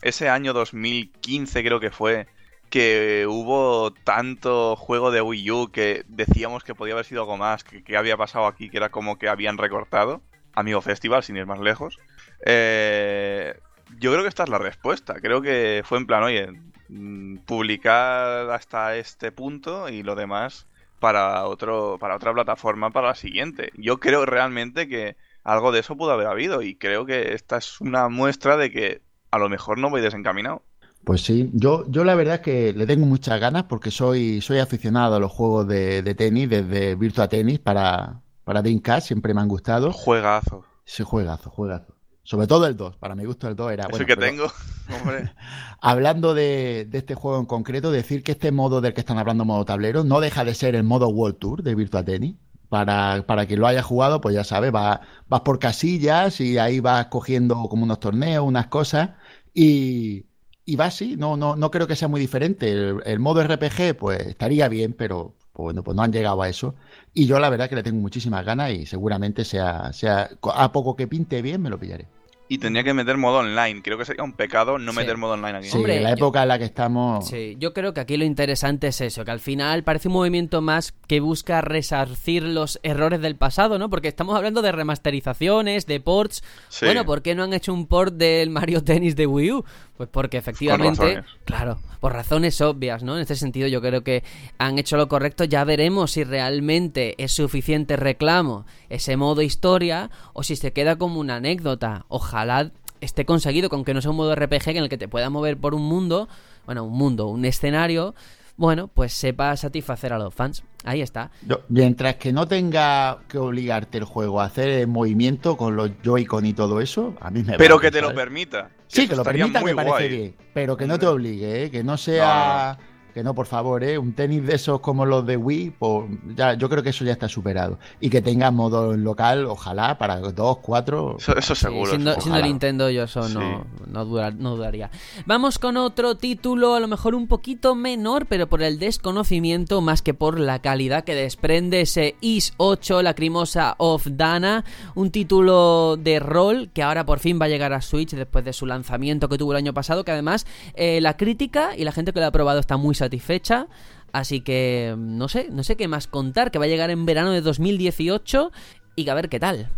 ese año 2015 creo que fue, que hubo tanto juego de Wii U que decíamos que podía haber sido algo más, que, que había pasado aquí, que era como que habían recortado. Amigo Festival, sin ir más lejos. Eh, yo creo que esta es la respuesta. Creo que fue en plan, oye, mm, publicar hasta este punto y lo demás para otro para otra plataforma para la siguiente. Yo creo realmente que algo de eso pudo haber habido y creo que esta es una muestra de que a lo mejor no voy desencaminado. Pues sí, yo, yo la verdad es que le tengo muchas ganas porque soy, soy aficionado a los juegos de, de tenis, desde Virtua Tennis para, para Dreamcast, siempre me han gustado. Juegazo. Sí, juegazo, juegazo. Sobre todo el 2, para mi gusto el 2 era... Eso bueno, que pero tengo. <laughs> Hombre. <laughs> Hablando de, de este juego en concreto, decir que este modo del que están hablando, modo tablero, no deja de ser el modo World Tour de Virtua Tennis. Para, para quien lo haya jugado, pues ya sabes, va- vas por casillas y ahí vas cogiendo como unos torneos, unas cosas, y, y va así, no, no, no creo que sea muy diferente. El, el modo RPG, pues estaría bien, pero bueno, pues no han llegado a eso. Y yo la verdad que le tengo muchísimas ganas y seguramente sea, sea a poco que pinte bien, me lo pillaré. Y tendría que meter modo online. Creo que sería un pecado no Sí. meter modo online aquí. Sí, Hombre, en la yo- época en la que estamos... Sí, yo creo que aquí lo interesante es eso, que al final parece un movimiento más que busca resarcir los errores del pasado, ¿no? Porque estamos hablando de remasterizaciones, de ports. Sí. Bueno, ¿por qué no han hecho un port del Mario Tennis de Wii U? Pues porque efectivamente, claro, por razones obvias, ¿no? En este sentido yo creo que han hecho lo correcto, ya veremos si realmente es suficiente reclamo ese modo historia o si se queda como una anécdota. Ojalá esté conseguido con que no sea un modo RPG en el que te pueda mover por un mundo, bueno, un mundo, un escenario, bueno, pues sepa satisfacer a los fans. Ahí está. Yo- mientras que no tenga que obligarte el juego a hacer el movimiento con los Joy-Con y todo eso, a mí me Pero vale, que te lo permita. Sí, que lo permita, me parece guay. bien. Pero que no te obligue, ¿eh? que no sea. No, Que no, por favor, ¿eh? un tenis de esos como los de Wii, pues ya, yo creo que eso ya está superado. Y que tenga modo local, ojalá, para dos, cuatro. Eso, eso Sí, seguro. siendo. Nintendo yo eso Sí. no, no, dura- no dudaría. Vamos con otro título, a lo mejor un poquito menor, pero por el desconocimiento más que por la calidad que desprende ese Is 8, Lacrimosa of Dana, un título de rol que ahora por fin va a llegar a Switch después de su lanzamiento que tuvo el año pasado, que además eh, la crítica y la gente que lo ha probado está muy satisfecha. Así que no sé, no sé qué más contar, que va a llegar en verano de 2018 y que a ver qué tal.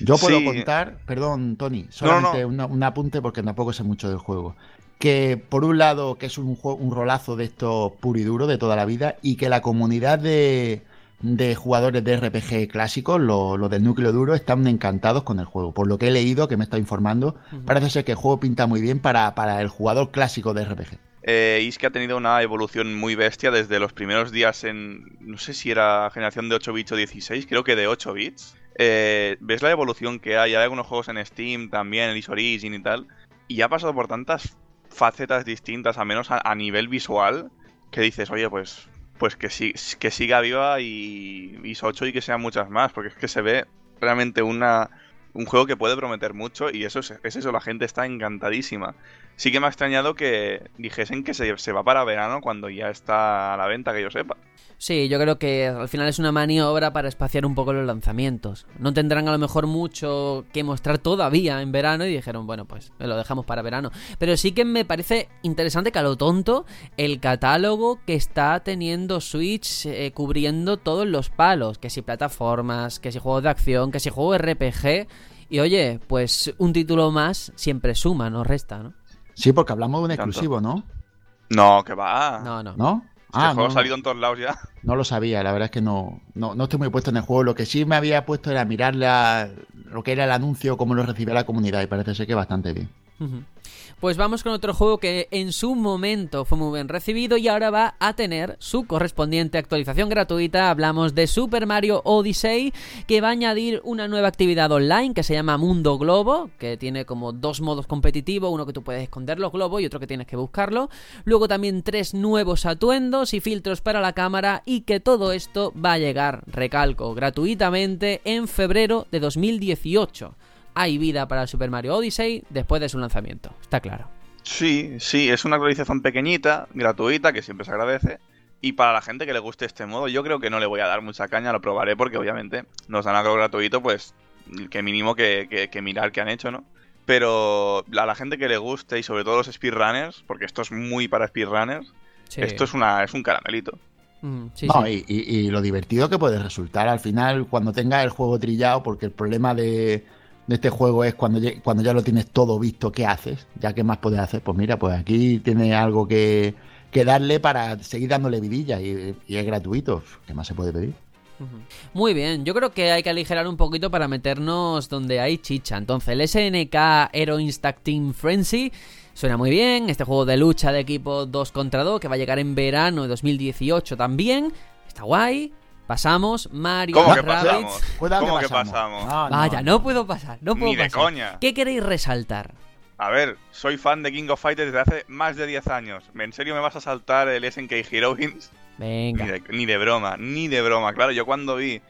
Yo puedo Sí. contar, perdón, Tony, solamente no. un apunte porque tampoco sé mucho del juego. Que por un lado, que es un, juego, un rolazo de estos puro y duro de toda la vida, y que la comunidad de, de jugadores de RPG clásicos, los los del núcleo duro, están encantados con el juego. Por lo que he leído, que me está informando, parece ser que el juego pinta muy bien para, para el jugador clásico de RPG. Eh, y es que ha tenido una evolución muy bestia desde los primeros días en. No sé si era generación de 8 bits o 16, creo que de 8 bits. Eh, ves la evolución que hay. Hay algunos juegos en Steam también, Is Origin y tal. Y ha pasado por tantas facetas distintas, al menos a, a nivel visual, que dices, oye, pues. Pues que, que siga viva y Is 8 y que sean muchas más, porque es que se ve realmente una, un juego que puede prometer mucho y eso es, es eso, la gente está encantadísima. Sí que me ha extrañado que dijesen que se, va para verano cuando ya está a la venta, que yo sepa. Sí, yo creo que al final es una maniobra para espaciar un poco los lanzamientos. No tendrán a lo mejor mucho que mostrar todavía en verano y dijeron, bueno, pues lo dejamos para verano. Pero sí que me parece interesante que a lo tonto el catálogo que está teniendo Switch eh, cubriendo todos los palos, que si plataformas, que si juegos de acción, que si juegos RPG. Y oye, pues un título más siempre suma, no resta, ¿no? Sí, porque hablamos de un Tanto. exclusivo, ¿no? No, que va. No, no. ¿No? Ah, juego no, ha salido en todos lados ya. no lo sabía, la verdad es que no, no, no estoy muy puesto en el juego. Lo que sí me había puesto era mirar la- lo que era el anuncio, cómo lo recibía la comunidad, y parece ser que bastante bien. Ujú. Pues vamos con otro juego que en su momento fue muy bien recibido y ahora va a tener su correspondiente actualización gratuita. Hablamos de Super Mario Odyssey, que va a añadir una nueva actividad online que se llama Mundo Globo, que tiene como dos modos competitivos, uno que tú puedes esconder los globos y otro que tienes que buscarlo. Luego también tres nuevos atuendos y filtros para la cámara y que todo esto va a llegar, recalco, gratuitamente en febrero de 2018 hay vida para Super Mario Odyssey después de su lanzamiento. Está claro. Sí, sí, es una actualización pequeñita, gratuita, que siempre se agradece. Y para la gente que le guste este modo, yo creo que no le voy a dar mucha caña, lo probaré porque obviamente nos dan algo gratuito, pues que mínimo que, que, que mirar qué han hecho, ¿no? Pero a la gente que le guste y sobre todo los speedrunners, porque esto es muy para speedrunners, Sí. esto es una es un caramelito. Mm, sí, no, sí. Y, y- y lo divertido que puede resultar al final cuando tengas el juego trillado, porque el problema de, de este juego es cuando, cuando ya lo tienes todo visto, ¿qué haces? Ya qué más puedes hacer, pues mira, pues aquí tienes algo que, que darle para seguir dándole vidilla y, es gratuito. ¿Qué más se puede pedir? Muy bien, yo creo que hay que aligerar un poquito para meternos donde hay chicha. Entonces, el SNK Hero Instack Team Frenzy suena muy bien. Este juego de lucha de equipo 2 contra 2 que va a llegar en verano de 2018 también. Está guay. Pasamos. Mario ¿Cómo que Rabbids. pasamos? Cuidado ¿Cómo que pasamos. pasamos? No, Vaya, no puedo pasar, no puedo Ni de pasar. coña. ¿Qué queréis resaltar? A ver, soy fan de King of Fighters desde hace más de 10 años. ¿En serio me vas a saltar el SNK Heroines? Ni Venga. de, ni de broma, ni de broma. Claro, yo cuando vi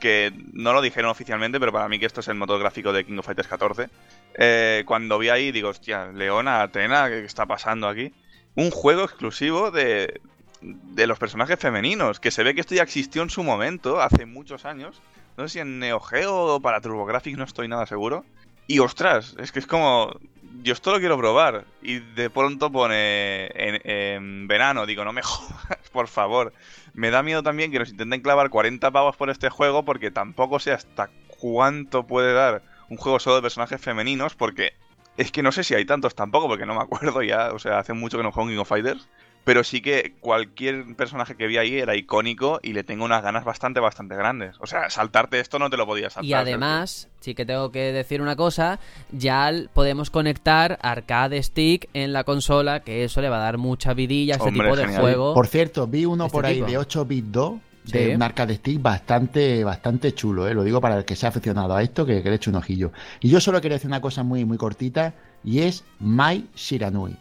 que no lo dijeron oficialmente, pero para mí que esto es el motor gráfico de King of Fighters 14, eh, cuando vi ahí digo, hostia, Leona, Atena, ¿qué está pasando aquí? Un juego exclusivo de, de los personajes femeninos, que se ve que esto ya existió en su momento, hace muchos años. No sé si en Neo Geo o para TurboGrafx, no estoy nada seguro. Y ostras, es que es como. Yo esto lo quiero probar. Y de pronto pone en, en verano. Digo, no me <laughs> jodas, por favor. Me da miedo también que nos intenten clavar 40 pavos por este juego. Porque tampoco sé hasta cuánto puede dar un juego solo de personajes femeninos. Porque es que no sé si hay tantos tampoco. Porque no me acuerdo ya. O sea, hace mucho que no juego King of Fighters. Pero sí que cualquier personaje que vi ahí era icónico y le tengo unas ganas bastante, bastante grandes. O sea, saltarte esto no te lo podías saltar. Y además, sí que tengo que decir una cosa, ya podemos conectar arcade stick en la consola, que eso le va a dar mucha vidilla a este Hombre, tipo de genial. juego. Por cierto, vi uno Este por ahí tipo. de 8 bit 2 de Sí. un arcade stick bastante, bastante chulo, ¿eh? lo digo para el que sea aficionado a esto, que, que le eche un ojillo. Y yo solo quería decir una cosa muy, muy cortita, y es Mai Shiranui.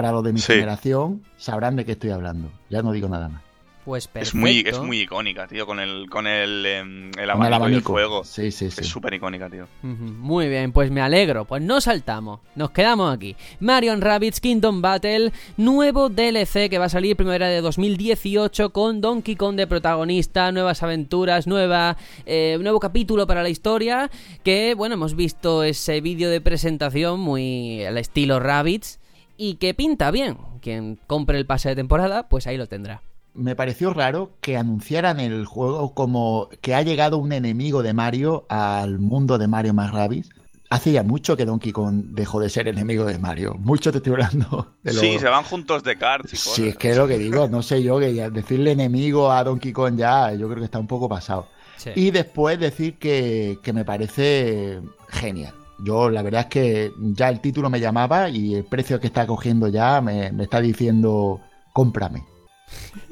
Para los de mi Sí. generación sabrán de qué estoy hablando. Ya no digo nada más. Pues perfecto. Es muy, es muy icónica, tío, con el, con el, em, el Con el abanico y el abanico. fuego. Sí, sí, sí. Es súper icónica, tío. Muy bien, pues me alegro. Pues no saltamos, nos quedamos aquí. Mario Rabbids Kingdom Battle, nuevo DLC que va a salir primavera de 2018 con Donkey Kong de protagonista, nuevas aventuras, nueva, eh, nuevo capítulo para la historia. Que bueno, hemos visto ese vídeo de presentación muy al estilo Rabbids y que pinta bien. Quien compre el pase de temporada, pues ahí lo tendrá. Me pareció raro que anunciaran el juego como que ha llegado un enemigo de Mario al mundo de Mario más Rabbids. Hace ya mucho que Donkey Kong dejó de ser enemigo de Mario. Mucho te estoy hablando <laughs> de lo... Sí, se van juntos de cards y cosas. Sí, es que es lo que digo, no sé yo, que ya decirle enemigo a Donkey Kong ya, yo creo que está un poco pasado. Sí. Y después decir que, que me parece genial. Yo la verdad es que ya el título me llamaba y el precio que está cogiendo ya me, me está diciendo cómprame.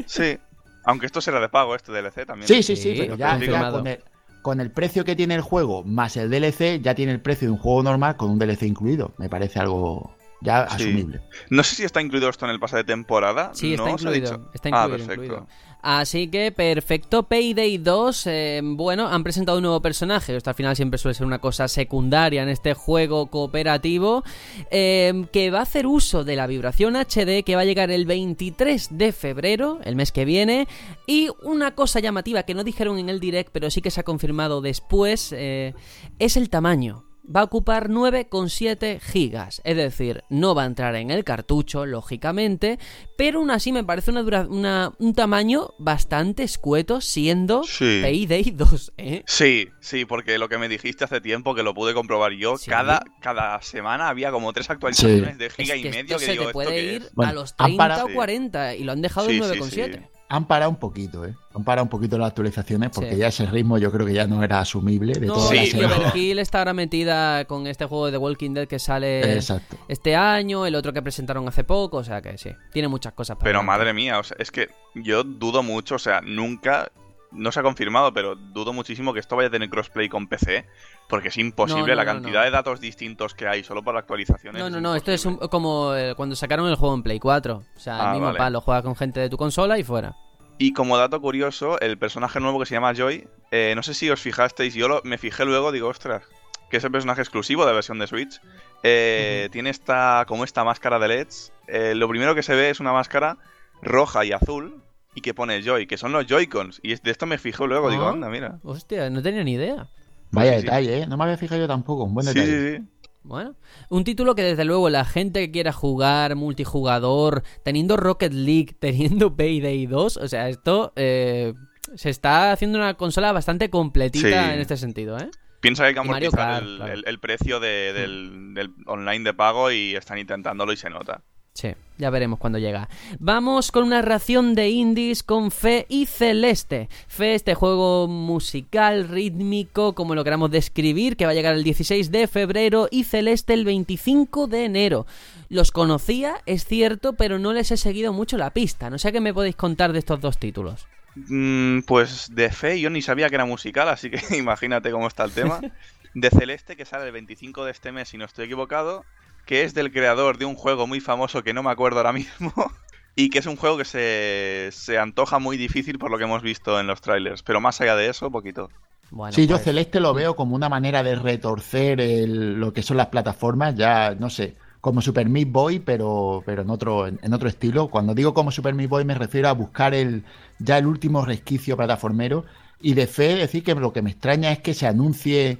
Sí. Aunque esto será de pago, este DLC también. Sí, sí, sí, Sí, pero ya, ya con, el, con el precio que tiene el juego más el DLC, ya tiene el precio de un juego normal con un DLC incluido. Me parece algo ya Sí. asumible. No sé si está incluido esto en el pase de temporada. Sí, está ¿No? ¿Se ha incluido. dicho? Está Ah, incluido, perfecto. incluido. Así que perfecto. Payday 2, eh, bueno, han presentado un nuevo personaje. Esto al final siempre suele ser una cosa secundaria en este juego cooperativo. eh, que va a hacer uso de la vibración HD que va a llegar el 23 de febrero, el mes que viene. Y una cosa llamativa que no dijeron en el direct, pero sí que se ha confirmado después, eh, es el tamaño va a ocupar 9,7 gigas. Es decir, no va a entrar en el cartucho, lógicamente, pero aún así me parece una dura- una- un tamaño bastante escueto, siendo Sí. Payday 2, ¿eh? Sí, sí, porque lo que me dijiste hace tiempo que lo pude comprobar yo, Sí. cada, cada semana había como tres actualizaciones de Es giga que y medio esto que se digo, te ¿esto puede ir a los han 30 parado- o 40 y lo han dejado Sí, en sí, 9,7. Han parado un poquito, ¿eh? Han parado un poquito las actualizaciones porque Sí. ya ese ritmo yo creo que ya no era asumible de No, toda la Sí, semana. Overkill <laughs> está ahora metida con este juego de The Walking Dead que sale Exacto. este año, el otro que presentaron hace poco, o sea que sí, tiene muchas cosas para Pero madre mía, o sea, es que yo dudo mucho, o sea, nunca, no se ha confirmado, pero dudo muchísimo que esto vaya a tener crossplay con PC, porque es imposible No, no, la cantidad no. de datos distintos que hay solo para actualizaciones. No, no, no, esto es un- como eh, cuando sacaron el juego en Play 4. O sea, Ah, el mismo vale. palo, juega con gente de tu consola y fuera. Y como dato curioso, el personaje nuevo que se llama Joy, eh, no sé si os fijasteis, yo lo- me fijé luego, digo, ostras, que es el personaje exclusivo de la versión de Switch. Eh, Tiene esta, como esta máscara de LEDs. Eh, lo primero que se ve es una máscara roja y azul y que pone Joy, que son los Joy-Cons. Y de esto me fijé luego, digo, Ah. anda, mira. Hostia, no tenía ni idea. Vaya Sí, sí. detalle, ¿eh? No me había fijado yo tampoco. Un buen Sí, detalle. sí, sí. Bueno, un título que desde luego la gente que quiera jugar multijugador, teniendo Rocket League, <laughs> teniendo Payday 2, o sea, esto eh, se está haciendo una consola bastante completita Sí. en este sentido, ¿eh? Piensa que hay que amortizar Kart, el, claro. el- el precio de- del, del online de pago y están intentándolo y se nota. Sí, ya veremos cuando llega. Vamos con una ración de indies con Fe y Celeste. Fe, este juego musical, rítmico, como lo queramos describir, que va a llegar el 16 de febrero y Celeste el 25 de enero. Los conocía, es cierto, pero no les he seguido mucho la pista. No sé qué me podéis contar de estos dos títulos. Mm, pues de fe yo ni sabía que era musical, así que <laughs> imagínate cómo está el tema. <laughs> De Celeste, que sale el 25 de este mes, si no estoy equivocado, que es del creador de un juego muy famoso que no me acuerdo ahora mismo, <laughs> y que es un juego que se, se antoja muy difícil por lo que hemos visto en los trailers, pero más allá de eso, poquito. Bueno, sí, yo pues, Celeste lo veo como una manera de retorcer el- lo que son las plataformas, ya no sé, como Super Meat Boy, pero, pero en, otro, en, en otro estilo. Cuando digo como Super Meat Boy me refiero a buscar el, ya el último resquicio plataformero. Y de fe decir que lo que me extraña es que se anuncie,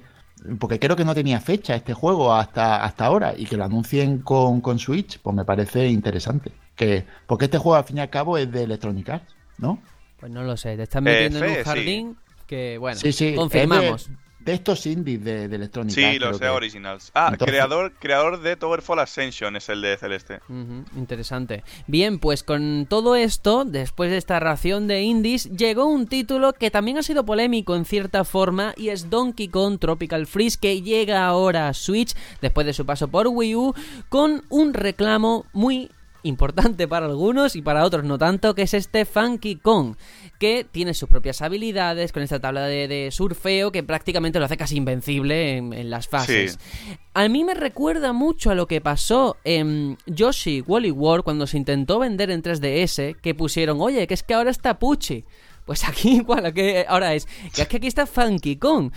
porque creo que no tenía fecha este juego hasta, hasta ahora, y que lo anuncien con, con Switch, pues me parece interesante. Que, porque este juego al fin y al cabo es de Electronic Arts, ¿no? Pues no lo sé, te estás metiendo en Fe, un sí. jardín que, bueno, sí, sí, confirmamos. es de, de estos indies de, de Electronic Sí, Arts, los creo que- originals. Ah, Entonces- creador, creador de Towerfall Ascension es el de Celeste. Interesante. Bien, pues con todo esto, después de esta ración de indies, llegó un título que también ha sido polémico en cierta forma y es Donkey Kong Tropical Freeze que llega ahora a Switch después de su paso por Wii U con un reclamo muy importante para algunos y para otros no tanto, que es este Funky Kong, que tiene sus propias habilidades con esta tabla de, de surfeo que prácticamente lo hace casi invencible en, en las fases. A mí me recuerda mucho a lo que pasó en Yoshi Wally World cuando se intentó vender en 3DS, que pusieron, oye, que es que ahora está Pucci. Pues aquí <laughs> igual, que ahora es, que es que aquí está Funky Kong.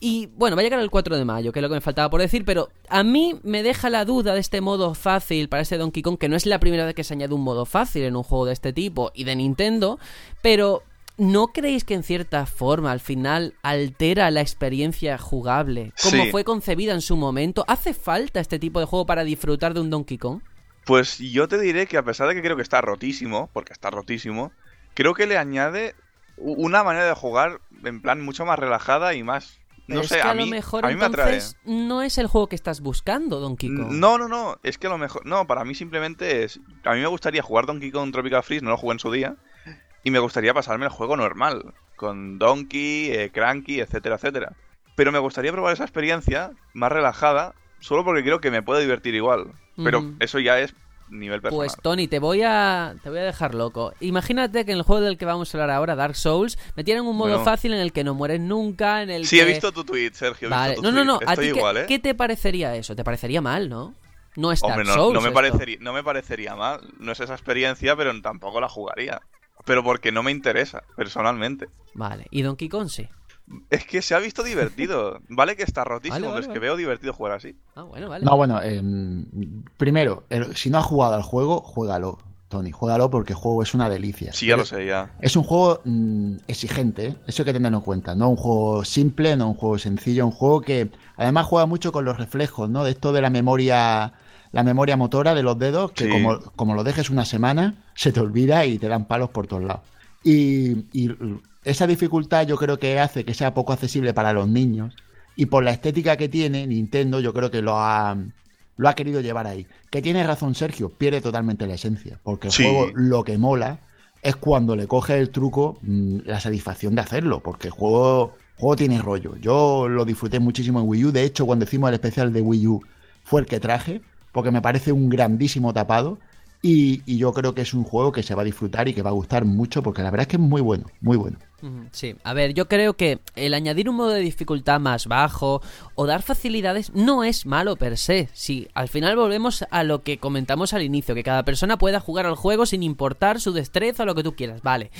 Y bueno, va a llegar el 4 de mayo, que es lo que me faltaba por decir, pero a mí me deja la duda de este modo fácil para este Donkey Kong, que no es la primera vez que se añade un modo fácil en un juego de este tipo y de Nintendo, pero ¿no creéis que en cierta forma al final altera la experiencia jugable? Como Sí. fue concebida en su momento. ¿Hace falta este tipo de juego para disfrutar de un Donkey Kong? Pues yo te diré que a pesar de que creo que está rotísimo, porque está rotísimo, creo que le añade una manera de jugar en plan mucho más relajada y más... No es que a, a, mí, lo mejor a mí me atrae. entonces no es el juego que estás buscando, Donkey Kong. No, no, no, es que a lo mejor... No, para mí simplemente es... A mí me gustaría jugar Donkey Kong Tropical Freeze, no lo jugué en su día, y me gustaría pasarme el juego normal, con Donkey, eh, Cranky, etcétera, etcétera. Pero me gustaría probar esa experiencia más relajada, solo porque creo que me puedo divertir igual. Pero Ujú. eso ya es nivel personal. Pues Tony, te voy a te voy a dejar loco. Imagínate que en el juego del que vamos a hablar ahora, Dark Souls, metieran un modo Bueno. fácil en el que no mueres nunca, en el Sí, que he visto tu tweet, Sergio. he Vale. visto tu No, no, no, tweet. a Estoy ti qué, igual, ¿eh? qué te parecería eso? Te parecería mal, ¿no? No es Hombre, Dark no, Souls. no me esto. parecería, no me parecería mal. No es esa experiencia, pero tampoco la jugaría. Pero porque no me interesa, personalmente. Vale, y Donkey Kong sí. Es que se ha visto divertido. <laughs> Vale que está rotísimo, Vale, pero es vale. que veo divertido jugar así. Ah, bueno, vale. No, bueno, eh, primero, el- si no has jugado al juego, juégalo, Tony, juégalo porque el juego es una delicia. Sí, ya lo Es- sé, ya. Es un juego mm, exigente, ¿eh? eso hay que tenerlo en cuenta. No un juego simple, no un juego sencillo, un juego que además juega mucho con los reflejos, ¿no? De esto de la memoria, la memoria motora de los dedos, que Sí. como, como lo dejes una semana, se te olvida y te dan palos por todos lados. Y, y esa dificultad yo creo que hace que sea poco accesible para los niños. Y por la estética que tiene, Nintendo yo creo que lo ha, lo ha querido llevar ahí. Que tiene razón Sergio, pierde totalmente la esencia. Porque el Sí. juego lo que mola es cuando le coge el truco mm, la satisfacción de hacerlo. Porque el juego, el juego tiene rollo. Yo lo disfruté muchísimo en Wii U. De hecho, cuando hicimos el especial de Wii U fue el que traje. Porque me parece un grandísimo tapado. Y, yo creo que es un juego que se va a disfrutar y que va a gustar mucho. Porque la verdad es que es muy bueno, muy bueno. Sí, a ver, yo creo que el añadir un modo de dificultad más bajo o dar facilidades no es malo per se. Si al final volvemos a lo que comentamos al inicio, que cada persona pueda jugar al juego sin importar su destreza o lo que tú quieras, vale.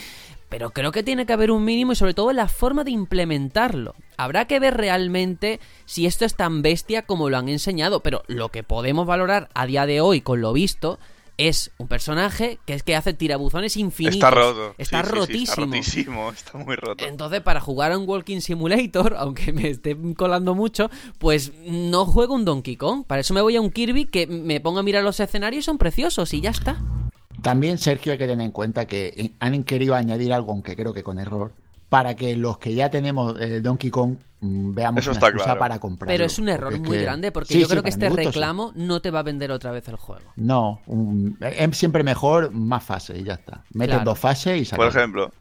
Pero creo que tiene que haber un mínimo y sobre todo la forma de implementarlo. Habrá que ver realmente si esto es tan bestia como lo han enseñado, pero lo que podemos valorar a día de hoy con lo visto es un personaje que es que hace tirabuzones infinitos. Está roto. Está Sí, sí, sí, rotísimo. está rotísimo, está muy roto. Entonces, para jugar a un Walking Simulator, <laughs> aunque me esté colando mucho, pues no juego un Donkey Kong. Para eso me voy a un Kirby que me pongo a mirar los escenarios y son preciosos y ya está. También, Sergio, hay que tener en cuenta que han querido añadir algo, aunque creo que con error, para que los que ya tenemos el Donkey Kong mm, veamos Eso una está excusa claro. para comprar. Pero es un error muy grande porque yo creo que este reclamo no te va a vender otra vez el juego. No, un- es siempre mejor más fases y ya está. Metes Claro. dos fases y Por sacas. ejemplo,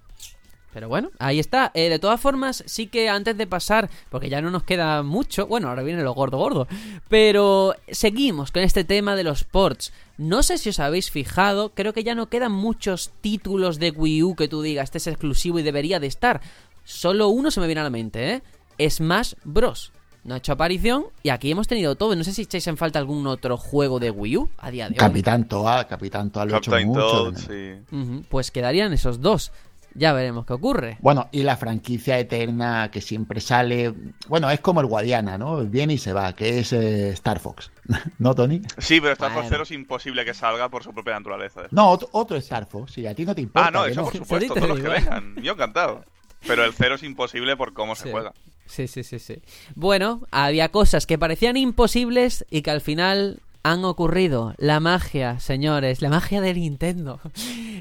Pero bueno, ahí está. Eh, de todas formas, sí que antes de pasar, porque ya no nos queda mucho, bueno, ahora viene lo gordo gordo, pero seguimos con este tema de los ports. No sé si os habéis fijado, creo que ya no quedan muchos títulos de Wii U que tú digas, este es exclusivo y debería de estar. Solo uno se me viene a la mente, ¿eh? Smash Bros. No ha hecho aparición y aquí hemos tenido todo. No sé si echáis en falta algún otro juego de Wii U a día de hoy. Capitán Toad, Capitán Toad lo he hecho mucho. Toad, Pues quedarían esos dos. Ya veremos qué ocurre. Bueno, y la franquicia eterna que siempre sale. Bueno, es como el Guadiana, ¿no? Viene y se va, que es eh, Star Fox. <laughs> ¿No, Tony? Sí, pero Star Fox. Zero es imposible que salga por su propia naturaleza. No, otro, otro Star Fox. Si a ti no te importa. ah, no, eso no. por Sí, supuesto, todos los que vengan. Yo encantado. Pero el cero es imposible por cómo Sí. se juega. Sí, sí, sí, sí. Bueno, había cosas que parecían imposibles y que al final han ocurrido. La magia, señores, la magia de Nintendo. <laughs>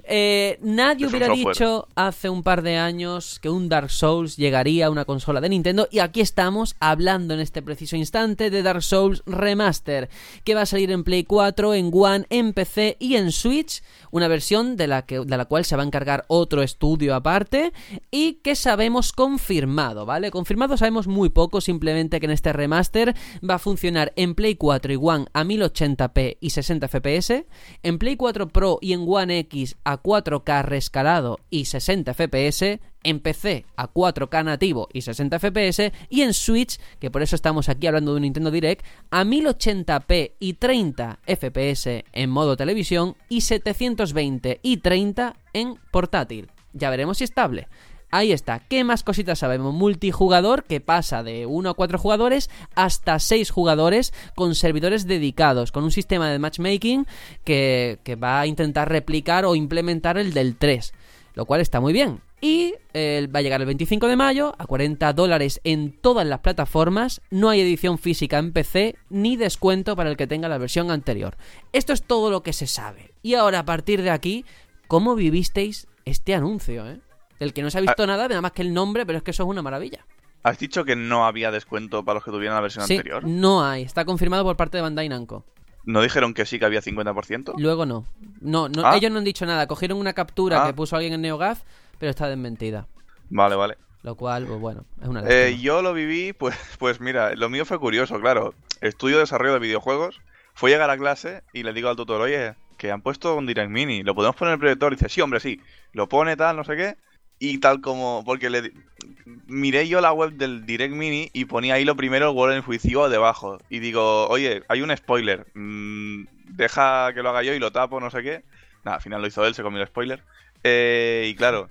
Eh, nadie hubiera dicho hace un par de años que un Dark Souls llegaría a una consola de Nintendo y aquí estamos hablando en este preciso instante de Dark Souls Remaster, que va a salir en Play 4, en One, en PC y en Switch, una versión de la, que, de la cual se va a encargar otro estudio aparte y que sabemos confirmado, ¿vale? Confirmado sabemos muy poco, simplemente que en este remaster va a funcionar en Play 4 y One a 1080p y 60 fps, en Play 4 Pro y en One X a 4K rescalado y 60 fps, en PC a 4K nativo y 60 fps y en Switch, que por eso estamos aquí hablando de un Nintendo Direct, a 1080p y 30 fps en modo televisión y 720 y 30 en portátil. Ya veremos si estable. Ahí está. ¿Qué más cositas sabemos? Multijugador que pasa de 1 a 4 jugadores hasta 6 jugadores con servidores dedicados, con un sistema de matchmaking que, que va a intentar replicar o implementar el del 3, lo cual está muy bien. Y eh, va a llegar el 25 de mayo a 40 dólares en todas las plataformas. No hay edición física en PC ni descuento para el que tenga la versión anterior. Esto es todo lo que se sabe. Y ahora a partir de aquí, ¿cómo vivisteis este anuncio? Eh? Del que no se ha visto nada, nada más que el nombre, pero es que eso es una maravilla. ¿Has dicho que no había descuento para los que tuvieran la versión Sí, anterior? no hay. Está confirmado por parte de Bandai Namco. ¿No dijeron que sí que había 50%? Luego no. No, no Ah. ellos no han dicho nada. Cogieron una captura Ah. que puso alguien en NeoGAF, pero está desmentida. Vale, vale. Lo cual, pues bueno, es una Eh, yo lo viví, pues, <laughs> pues mira, lo mío fue curioso, claro. Estudio de desarrollo de videojuegos. Fui a llegar a clase y le digo al tutor, oye, que han puesto un Direct Mini, ¿lo podemos poner en el proyector? Y dice, sí, hombre, sí. Lo pone tal, no sé qué. Y tal como, porque le miré yo la web del Direct Mini y ponía ahí lo primero, World with You debajo. Y digo, oye, hay un spoiler. mm, deja que lo haga yo y lo tapo, no sé qué. Nada, al final lo hizo él, se comió el spoiler. Eh, y claro,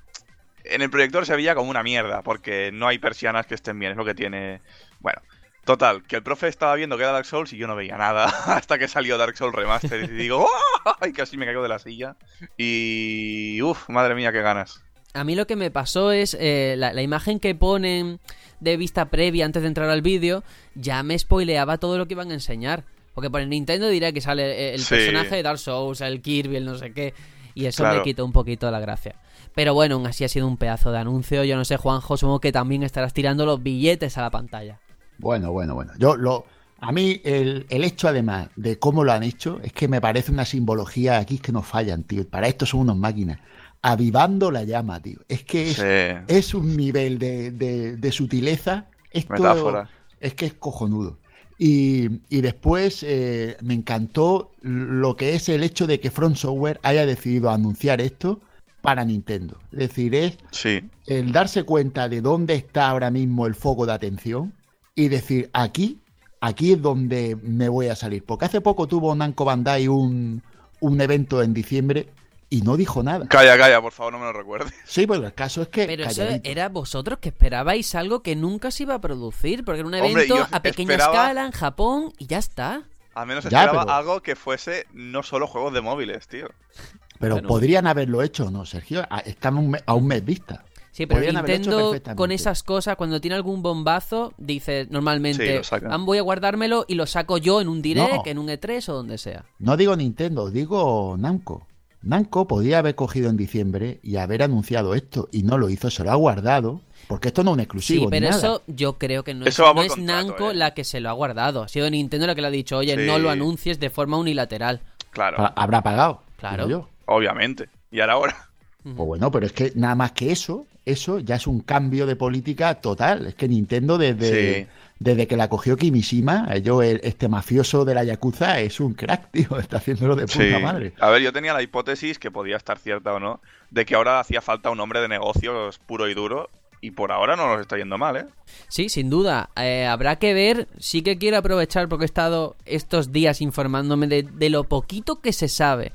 en el proyector se veía como una mierda, porque no hay persianas que estén bien, es lo que tiene. Bueno, total, que el profe estaba viendo que era Dark Souls y yo no veía nada <laughs> hasta que salió Dark Souls Remaster y digo, <laughs> ¡ay! Casi me caigo de la silla. Y. uff, madre mía, qué ganas. A mí lo que me pasó es eh, la, la imagen que ponen de vista previa antes de entrar al vídeo, ya me spoileaba todo lo que iban a enseñar. Porque por el Nintendo dirá que sale eh, el Sí. personaje de Dark Souls, el Kirby, el no sé qué. Y eso Claro. me quitó un poquito la gracia. Pero bueno, aún así ha sido un pedazo de anuncio. Yo no sé, Juanjo, supongo que también estarás tirando los billetes a la pantalla. Bueno, bueno, bueno. Yo lo. A mí, el, el hecho, además, de cómo lo han hecho, es que me parece una simbología aquí que no fallan, tío. Para esto son unos máquinas. Avivando la llama, tío. Es que es, Sí. es un nivel de, de- de sutileza. Esto Metáfora. es que es cojonudo. Y, y después eh, me encantó lo que es el hecho de que Front Software haya decidido anunciar esto para Nintendo. Es decir, es Sí. el darse cuenta de dónde está ahora mismo el foco de atención y decir, aquí, aquí es donde me voy a salir. Porque hace poco tuvo Namco Bandai un, un evento en diciembre y no dijo nada. Calla, calla, por favor, no me lo recuerdes. Sí, pero el caso es que... Pero eso era vosotros que esperabais algo que nunca se iba a producir. Porque era un Hombre, evento a pequeña esperaba- escala en Japón y ya está. Al menos Ya, esperaba pero- algo que fuese no solo juegos de móviles, tío. Pero Bueno. podrían haberlo hecho, ¿no, Sergio? Un mes- a un mes vista. Sí, pero Podrían Nintendo con esas cosas, cuando tiene algún bombazo, dice Sí, normalmente, lo sacan. "Ah, voy a guardármelo y lo saco yo en un direct, No. en un E3 o donde sea. No digo Nintendo, digo Namco. Namco podía haber cogido en diciembre y haber anunciado esto y no lo hizo, se lo ha guardado, porque esto no es un exclusivo. Sí, ni pero nada. eso yo creo que no Eso es, no por es contrato, Namco eh. la que se lo ha guardado. Ha sido Nintendo la que le ha dicho, oye, Sí. no lo anuncies de forma unilateral. Claro, Ha- Habrá pagado. Claro. yo. obviamente. Y ahora ahora. Pues bueno, pero es que nada más que eso, eso ya es un cambio de política total. Es que Nintendo desde, Sí. Desde que la cogió Kimishima, yo, el- este mafioso de la Yakuza es un crack, <laughs> tío. Está haciéndolo de puta Sí. madre. A ver, yo tenía la hipótesis, que podía estar cierta o no, de que ahora hacía falta un hombre de negocios puro y duro. Y por ahora no nos está yendo mal, ¿eh? Sí, sin duda. Eh, habrá que ver. Sí que quiero aprovechar porque he estado estos días informándome de, de lo poquito que se sabe.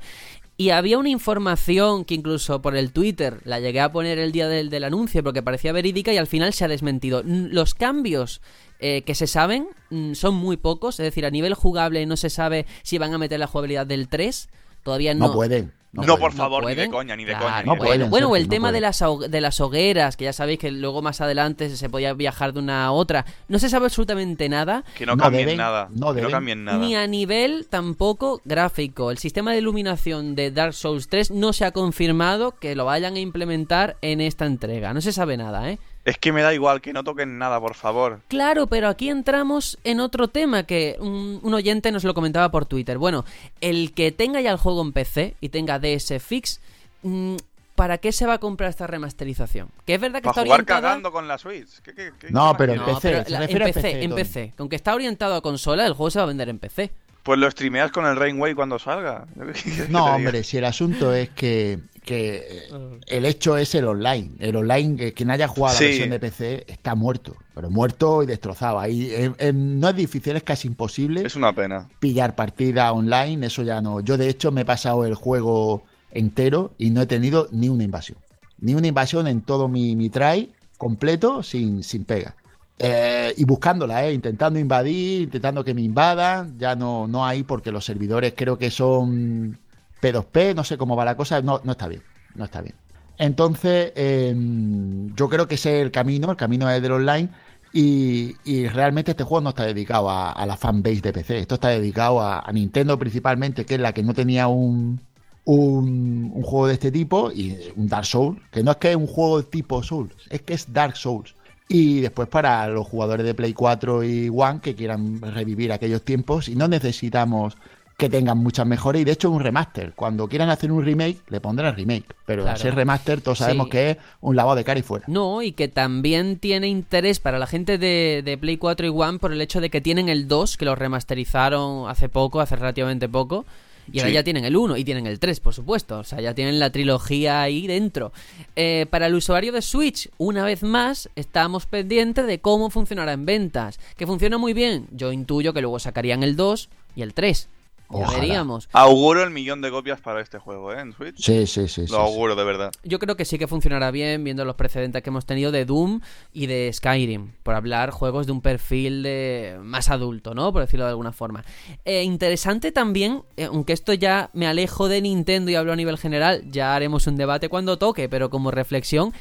Y había una información que incluso por el Twitter la llegué a poner el día del, del anuncio porque parecía verídica y al final se ha desmentido. Los cambios eh, que se saben mm, son muy pocos, es decir, a nivel jugable no se sabe si van a meter la jugabilidad del 3. Todavía no. No, pueden. No, por favor, ni de coña, ni de Claro, coña. ni no de pueden. coña. Bueno, o el no tema de las, de las hogueras, que ya sabéis que luego más adelante se podía viajar de una a otra. No se sabe absolutamente nada, Que no, No cambien deben, nada. no que no cambien nada. ni a nivel tampoco gráfico. El sistema de iluminación de Dark Souls 3 no se ha confirmado que lo vayan a implementar en esta entrega. No se sabe nada, ¿eh? Es que me da igual, que no toquen nada, por favor. Claro, pero aquí entramos en otro tema que un, un oyente nos lo comentaba por Twitter. Bueno, el que tenga ya el juego en PC y tenga DS Fix, mm, ¿para qué se va a comprar esta remasterización? Que es verdad que Para está jugar orientada... cagando con la Switch. ¿Qué, qué- qué- No, pero en No? PC, pero la- en PC, PC, en. PC. Aunque está orientado a consola, el juego se va a vender en PC. Pues lo streameas con el Rainway cuando salga. <laughs> ¿Qué quieres que te No, hombre, si el asunto es que, que eh, el hecho es el online. El online, que quien haya jugado a la Sí. versión de PC está muerto, pero muerto y destrozado. Ahí eh, eh, no es difícil, es casi imposible Es una pena. pillar partida online, eso ya no. Yo de hecho me he pasado el juego entero y no he tenido ni una invasión. Ni una invasión en todo mi, mi try completo sin, sin pega. Eh, y buscándola, eh, intentando invadir, intentando que me invadan, ya no, no hay porque los servidores creo que son P2P, no sé cómo va la cosa, no, no está bien, no está bien. Entonces, eh, yo creo que ese es el camino, el camino es del online y, y realmente este juego no está dedicado a, a la fanbase de PC, esto está dedicado a, a Nintendo principalmente, que es la que no tenía un, un, un juego de este tipo y un Dark Souls, que no es que es un juego tipo Souls, es que es Dark Souls. Y después para los jugadores de Play 4 y One que quieran revivir aquellos tiempos y no necesitamos que tengan muchas mejoras y de hecho un remaster. Cuando quieran hacer un remake, le pondrán remake. Pero Claro. ser remaster todos sabemos Sí. que es un lavado de cara y fuera. No, y que también tiene interés para la gente de, de Play 4 y One por el hecho de que tienen el 2, que lo remasterizaron hace poco, hace relativamente poco. Y ahora ya tienen el 1 y tienen el 3, por supuesto. O sea, ya tienen la trilogía ahí dentro. Eh, para el usuario de Switch, una vez más, estamos pendientes de cómo funcionará en ventas. Que funciona muy bien. Yo intuyo que luego sacarían el 2 y el 3. Ojalá. veríamos. Auguro el millón de copias para este juego, ¿eh? En Switch. Sí, sí, sí. sí, Lo auguro, de verdad. Yo creo que sí que funcionará bien viendo los precedentes que hemos tenido de Doom y de Skyrim, por hablar juegos de un perfil de más adulto, ¿no? Por decirlo de alguna forma. Eh, interesante también, eh, aunque esto ya me alejo de Nintendo y hablo a nivel general, ya haremos un debate cuando toque, pero como reflexión,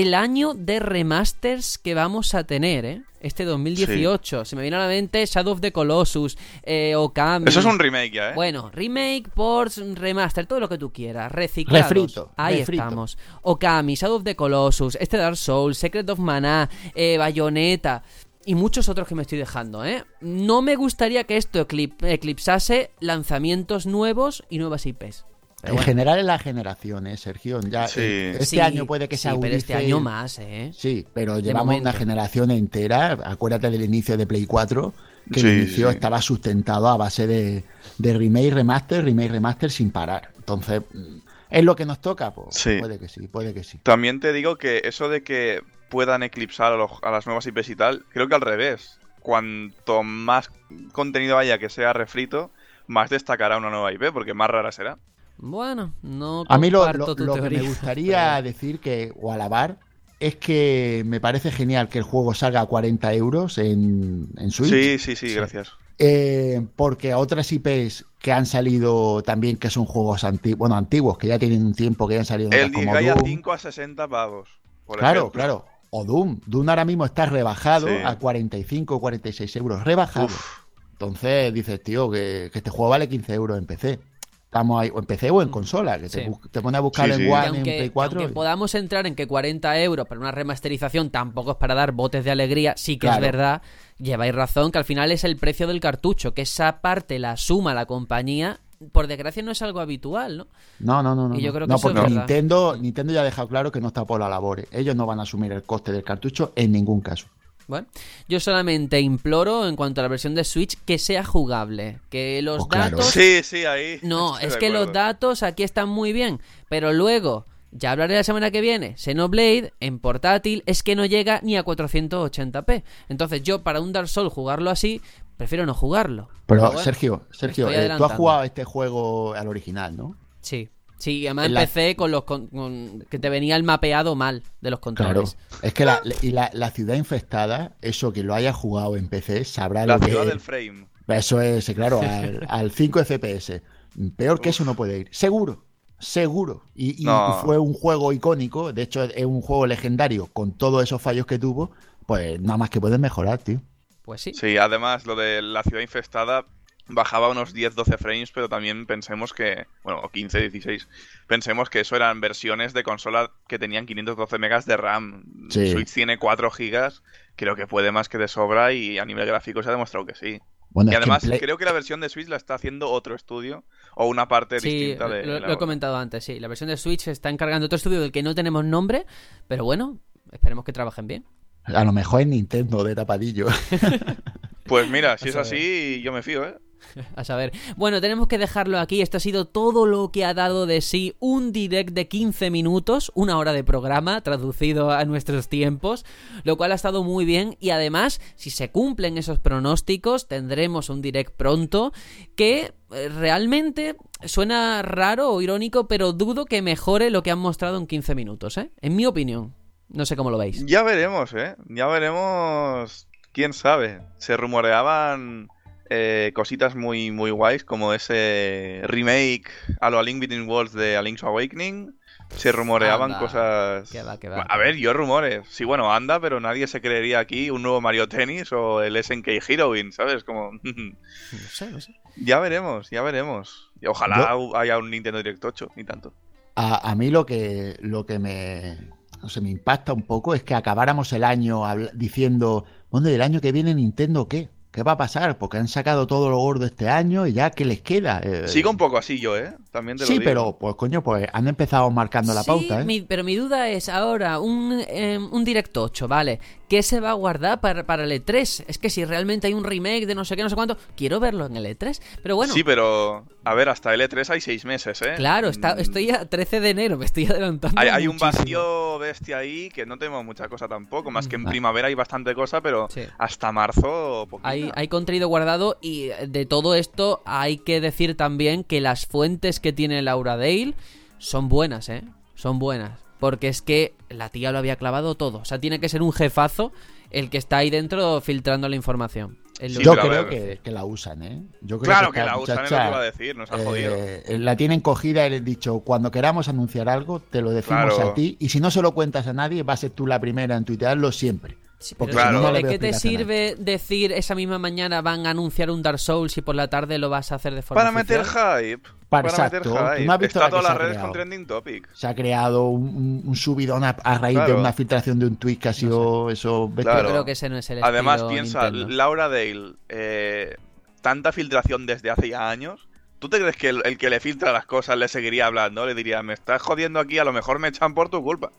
el año de remasters que vamos a tener, ¿eh? Este 2018. Se me viene a la mente Shadow of the Colossus, eh, Okami. Eso es un remake ya, ¿eh? Bueno, remake, ports, remaster, todo lo que tú quieras, reciclados. Refrito, Ahí refrito. estamos. Okami, Shadow of the Colossus, este Dark Souls, Secret of Mana, eh, Bayonetta y muchos otros que me estoy dejando, ¿eh? No me gustaría que esto eclip- eclipsase lanzamientos nuevos y nuevas IPs. Pero En bueno. general en las generaciones, Sergio. Ya, Sí. eh, este Sí, año puede que se sí, pero este año más, ¿eh? Sí, pero llevamos momento. una generación entera. Acuérdate del inicio de Play 4, que Sí, el inicio sí. estaba sustentado a base de, de remake, remaster, remake, remaster sin parar. Entonces, ¿es lo que nos toca? Pues Sí. puede que sí, puede que sí. También te digo que eso de que puedan eclipsar a, los- a las nuevas IPs y tal, creo que al revés. Cuanto más contenido haya que sea refrito, más destacará una nueva IP, porque más rara será. Bueno, no A mí lo, lo- lo que me gustaría pero- decir que, o alabar es que me parece genial que el juego salga a 40 euros en, en Switch. Sí, sí, sí, Sí. gracias. Eh, porque otras IPs que han salido también, que son juegos antiguos, bueno, antiguos, que ya tienen un tiempo que ya han salido. El otras como Disgaea Doom. 5 a 60 pavos. por Claro, ejemplo. claro. O Doom. Doom ahora mismo está rebajado Sí. a 45 o 46 euros. Rebajado. Uf. Entonces dices, tío, que, que este juego vale 15 euros en PC. Estamos ahí, o en PC o en consola, que te, Sí. bus- te pone a buscar Sí, en sí. One, en aunque, Play 4. aunque y- podamos entrar en que 40 euros para una remasterización tampoco es para dar botes de alegría, sí que es verdad, lleváis razón, que al final es el precio del cartucho, que esa parte la suma la compañía, por desgracia no es algo habitual, ¿no? No, no, no. no Y yo no. creo que No, es. Nintendo, Nintendo ya ha dejado claro que no está por la labor. Ellos no van a asumir el coste del cartucho en ningún caso. Bueno, yo solamente imploro en cuanto a la versión de Switch que sea jugable, que los claro. datos Sí, sí, ahí. No, estoy es que los datos aquí están muy bien, pero luego, ya hablaré la semana que viene, Xenoblade en portátil es que no llega ni a 480p. Entonces yo para un Dark Souls jugarlo así, prefiero no jugarlo. Pero, bueno, Sergio, Sergio, eh, tú has jugado este juego al original, ¿no? Sí. Sí, además En la- empecé con los con- con- que te venía el mapeado mal de los Claro. controles. Es que la, y la, la ciudad infestada, eso que lo haya jugado en PC, sabrá La lo que ciudad es. del frame. Eso es, claro, al, al 5 FPS. Peor que eso no puede ir. Seguro, seguro. Y, y- No. y fue un juego icónico, de hecho es un juego legendario con todos esos fallos que tuvo, pues nada más que pueden mejorar, tío. Pues sí. Sí, además lo de la ciudad infestada bajaba unos 10-12 frames, pero también pensemos que, bueno, o 15-16, pensemos que eso eran versiones de consola que tenían 512 megas de RAM. Sí. Switch tiene 4 gigas, creo que puede más que de sobra y a nivel gráfico se ha demostrado que sí. Bueno, y que además Play- creo que la versión de Switch la está haciendo otro estudio o una parte Sí, distinta de lo, la lo he comentado antes, sí. La versión de Switch se está encargando otro estudio del que no tenemos nombre, pero bueno, esperemos que trabajen bien. a lo mejor es Nintendo de tapadillo. <laughs> Pues mira, si es así, yo me fío, ¿eh? <laughs> A saber. Bueno, tenemos que dejarlo aquí. Esto ha sido todo lo que ha dado de sí un direct de 15 minutos, una hora de programa, traducido a nuestros tiempos, lo cual ha estado muy bien. Y además, si se cumplen esos pronósticos, tendremos un direct pronto que eh, realmente suena raro o irónico, pero dudo que mejore lo que han mostrado en 15 minutos, ¿eh? En mi opinión. No sé cómo lo veis. Ya veremos, ¿eh? Ya veremos. ¿Quién sabe? Se rumoreaban eh, cositas muy, muy guays, como ese remake a lo A Link Between Worlds de A Link's Awakening. Se rumoreaban Anda. cosas... Va, va. A ver, yo rumores. Sí, bueno, anda, pero nadie se creería aquí un nuevo Mario Tennis o el SNK Heroine, ¿sabes? Como... <laughs> No sé, no sé. ya veremos, ya veremos. Y ojalá haya un Nintendo Direct 8, ni tanto. A, a mí lo que, lo que me, no sé, me impacta un poco es que acabáramos el año diciendo, ¿y el año que viene Nintendo qué? ¿Qué va a pasar? Porque han sacado todo lo gordo este año y ya, ¿qué les queda? Eh, Sigo un poco así yo, ¿eh? También te lo Sí, digo. pero pues coño, pues han empezado marcando la Sí, pauta, ¿eh? mi- pero mi duda es ahora, un, eh, un Direct 8, ¿vale? ¿Qué se va a guardar para, para el E3? Es que si realmente hay un remake de no sé qué, no sé cuánto, quiero verlo en el E3. Pero bueno, Sí, pero a ver, hasta el E3 hay seis meses, ¿eh? claro, está, Mm, estoy a 13 de enero, me estoy adelantando. Hay, hay un vacío bestia ahí que no tenemos mucha cosa tampoco. Más que en Ah. primavera hay bastante cosa, pero Sí. hasta marzo poquita. Hay, hay contenido guardado y de todo esto hay que decir también que las fuentes que tiene Laura Dale son buenas, ¿eh? Son buenas. Porque es que la tía lo había clavado todo. O sea, tiene que ser un jefazo el que está ahí dentro filtrando la información. Sí, Yo creo que, que la usan, ¿eh? Yo creo Claro que la usan, es lo que iba a decir, nos ha jodido. eh, la tienen cogida y les he dicho, cuando queramos anunciar algo, te lo decimos Claro. a ti. Y si no se lo cuentas a nadie, vas a ser tú la primera en tuitearlo siempre. Sí, Porque pero si no, no ¿de qué te sirve decir esa misma mañana van a anunciar un Dark Souls y por la tarde lo vas a hacer de forma Para meter hype. Para- meter exacto. Tú hype. no has visto Está todas se las ha redes creado. con trending topic. Se ha creado un, un- subidón a, a raíz de una filtración de un tweet que ha sido eso. Claro. Yo creo que ese no es el Además, piensa, Nintendo. Laura Dale, eh, tanta filtración desde hace ya años. ¿Tú te crees que el, el que le filtra las cosas le seguiría hablando? Le diría, me estás jodiendo aquí, a lo mejor me echan por tu culpa.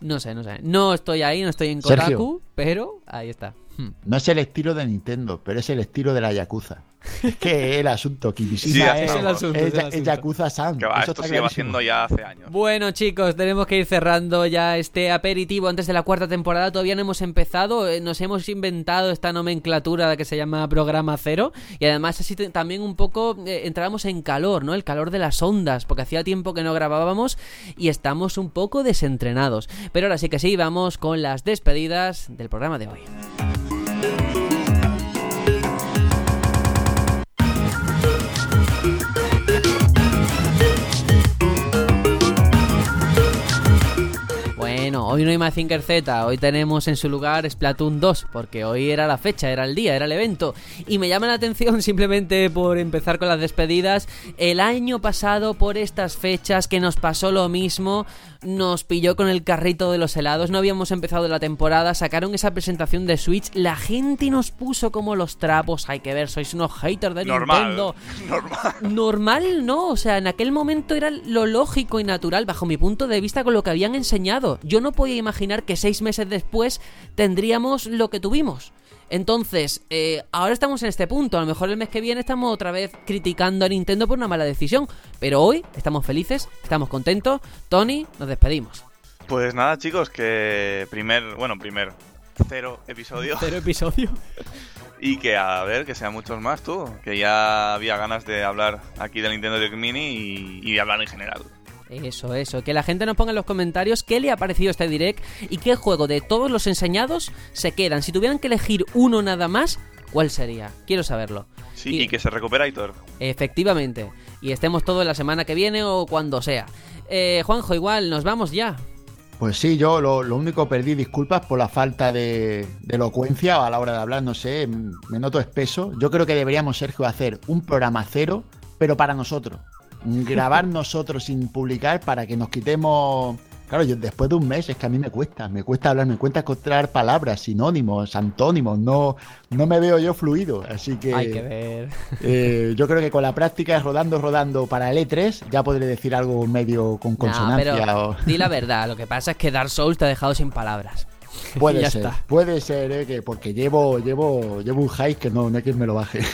No sé, no sé. No estoy ahí, no estoy en Sergio. Kotaku, pero ahí está. Hmm. No es el estilo de Nintendo, pero es el estilo de la Yakuza. Es que el asunto, Kibishima Sí, es, es el asunto, es es el Ya- es asunto. Yakuza-san. Que va, Eso esto está se lleva haciendo ya hace años. Bueno, chicos, tenemos que ir cerrando ya este aperitivo antes de la cuarta temporada. Todavía no hemos empezado. eh, Nos hemos inventado esta nomenclatura que se llama programa cero. Y además, así también un poco eh, entrábamos en calor, ¿no? El calor de las ondas, porque hacía tiempo que no grabábamos y estamos un poco desentrenados. Pero ahora sí que sí, vamos con las despedidas del programa de hoy. Hoy no hay Mazinger Z, hoy tenemos en su lugar Splatoon 2, porque hoy era la fecha, era el día, era el evento. Y me llama la atención <laughs> simplemente por empezar con las despedidas. El año pasado, por estas fechas, que nos pasó lo mismo, nos pilló con el carrito de los helados, no habíamos empezado la temporada, sacaron esa presentación de Switch, la gente nos puso como los trapos, hay que ver, sois unos haters de Nintendo. <laughs> Normal. Normal, no, o sea, en aquel momento era lo lógico y natural, bajo mi punto de vista, con lo que habían enseñado. Yo no podía imaginar que seis meses después tendríamos lo que tuvimos. Entonces, eh, ahora estamos en este punto. A lo mejor el mes que viene estamos otra vez criticando a Nintendo por una mala decisión. Pero hoy estamos felices, estamos contentos. Tony, nos despedimos. Pues nada, chicos, que primer, bueno, primer cero episodio. Cero episodio. <laughs> Y que a ver, que sean muchos más tú. Que ya había ganas de hablar aquí de Nintendo Direct Mini y, y de hablar en general. Eso, eso. Que la gente nos ponga en los comentarios qué le ha parecido este direct y qué juego de todos los enseñados se quedan. Si tuvieran que elegir uno nada más, ¿cuál sería? Quiero saberlo. Sí, y, que se recupera Aitor. Efectivamente. Y estemos todos la semana que viene o cuando sea. Eh, Juanjo, igual, nos vamos ya. Pues sí, yo lo, lo único perdí disculpas por la falta de, de elocuencia a la hora de hablar, no sé, me noto espeso. Yo creo que deberíamos, Sergio, hacer un programa cero, pero para nosotros grabar nosotros sin publicar para que nos quitemos. Claro, yo después de un mes es que a mí me cuesta, me cuesta hablar, me cuesta encontrar palabras, sinónimos, antónimos, no, no me veo yo fluido, así que... Hay que ver. Eh, yo creo que con la práctica, rodando, rodando para el E3, ya podré decir algo medio con consonancia. No, pero o... di la verdad, lo que pasa es que Dark Souls te ha dejado sin palabras. <laughs> Puede Ya ser, está. puede ser, eh, que porque llevo, llevo, llevo un hype que no, no hay quien me lo baje. <laughs>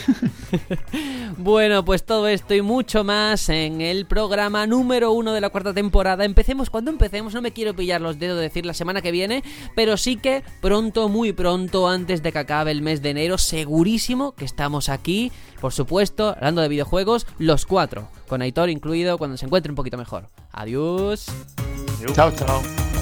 Bueno, pues todo esto y mucho más en el programa número uno de la cuarta temporada. Empecemos cuando empecemos, no me quiero pillar los dedos de decir la semana que viene, pero sí que pronto, muy pronto, antes de que acabe el mes de enero, segurísimo que estamos aquí, por supuesto, hablando de videojuegos, los cuatro, con Aitor incluido cuando se encuentre un poquito mejor. Adiós. chao, chao.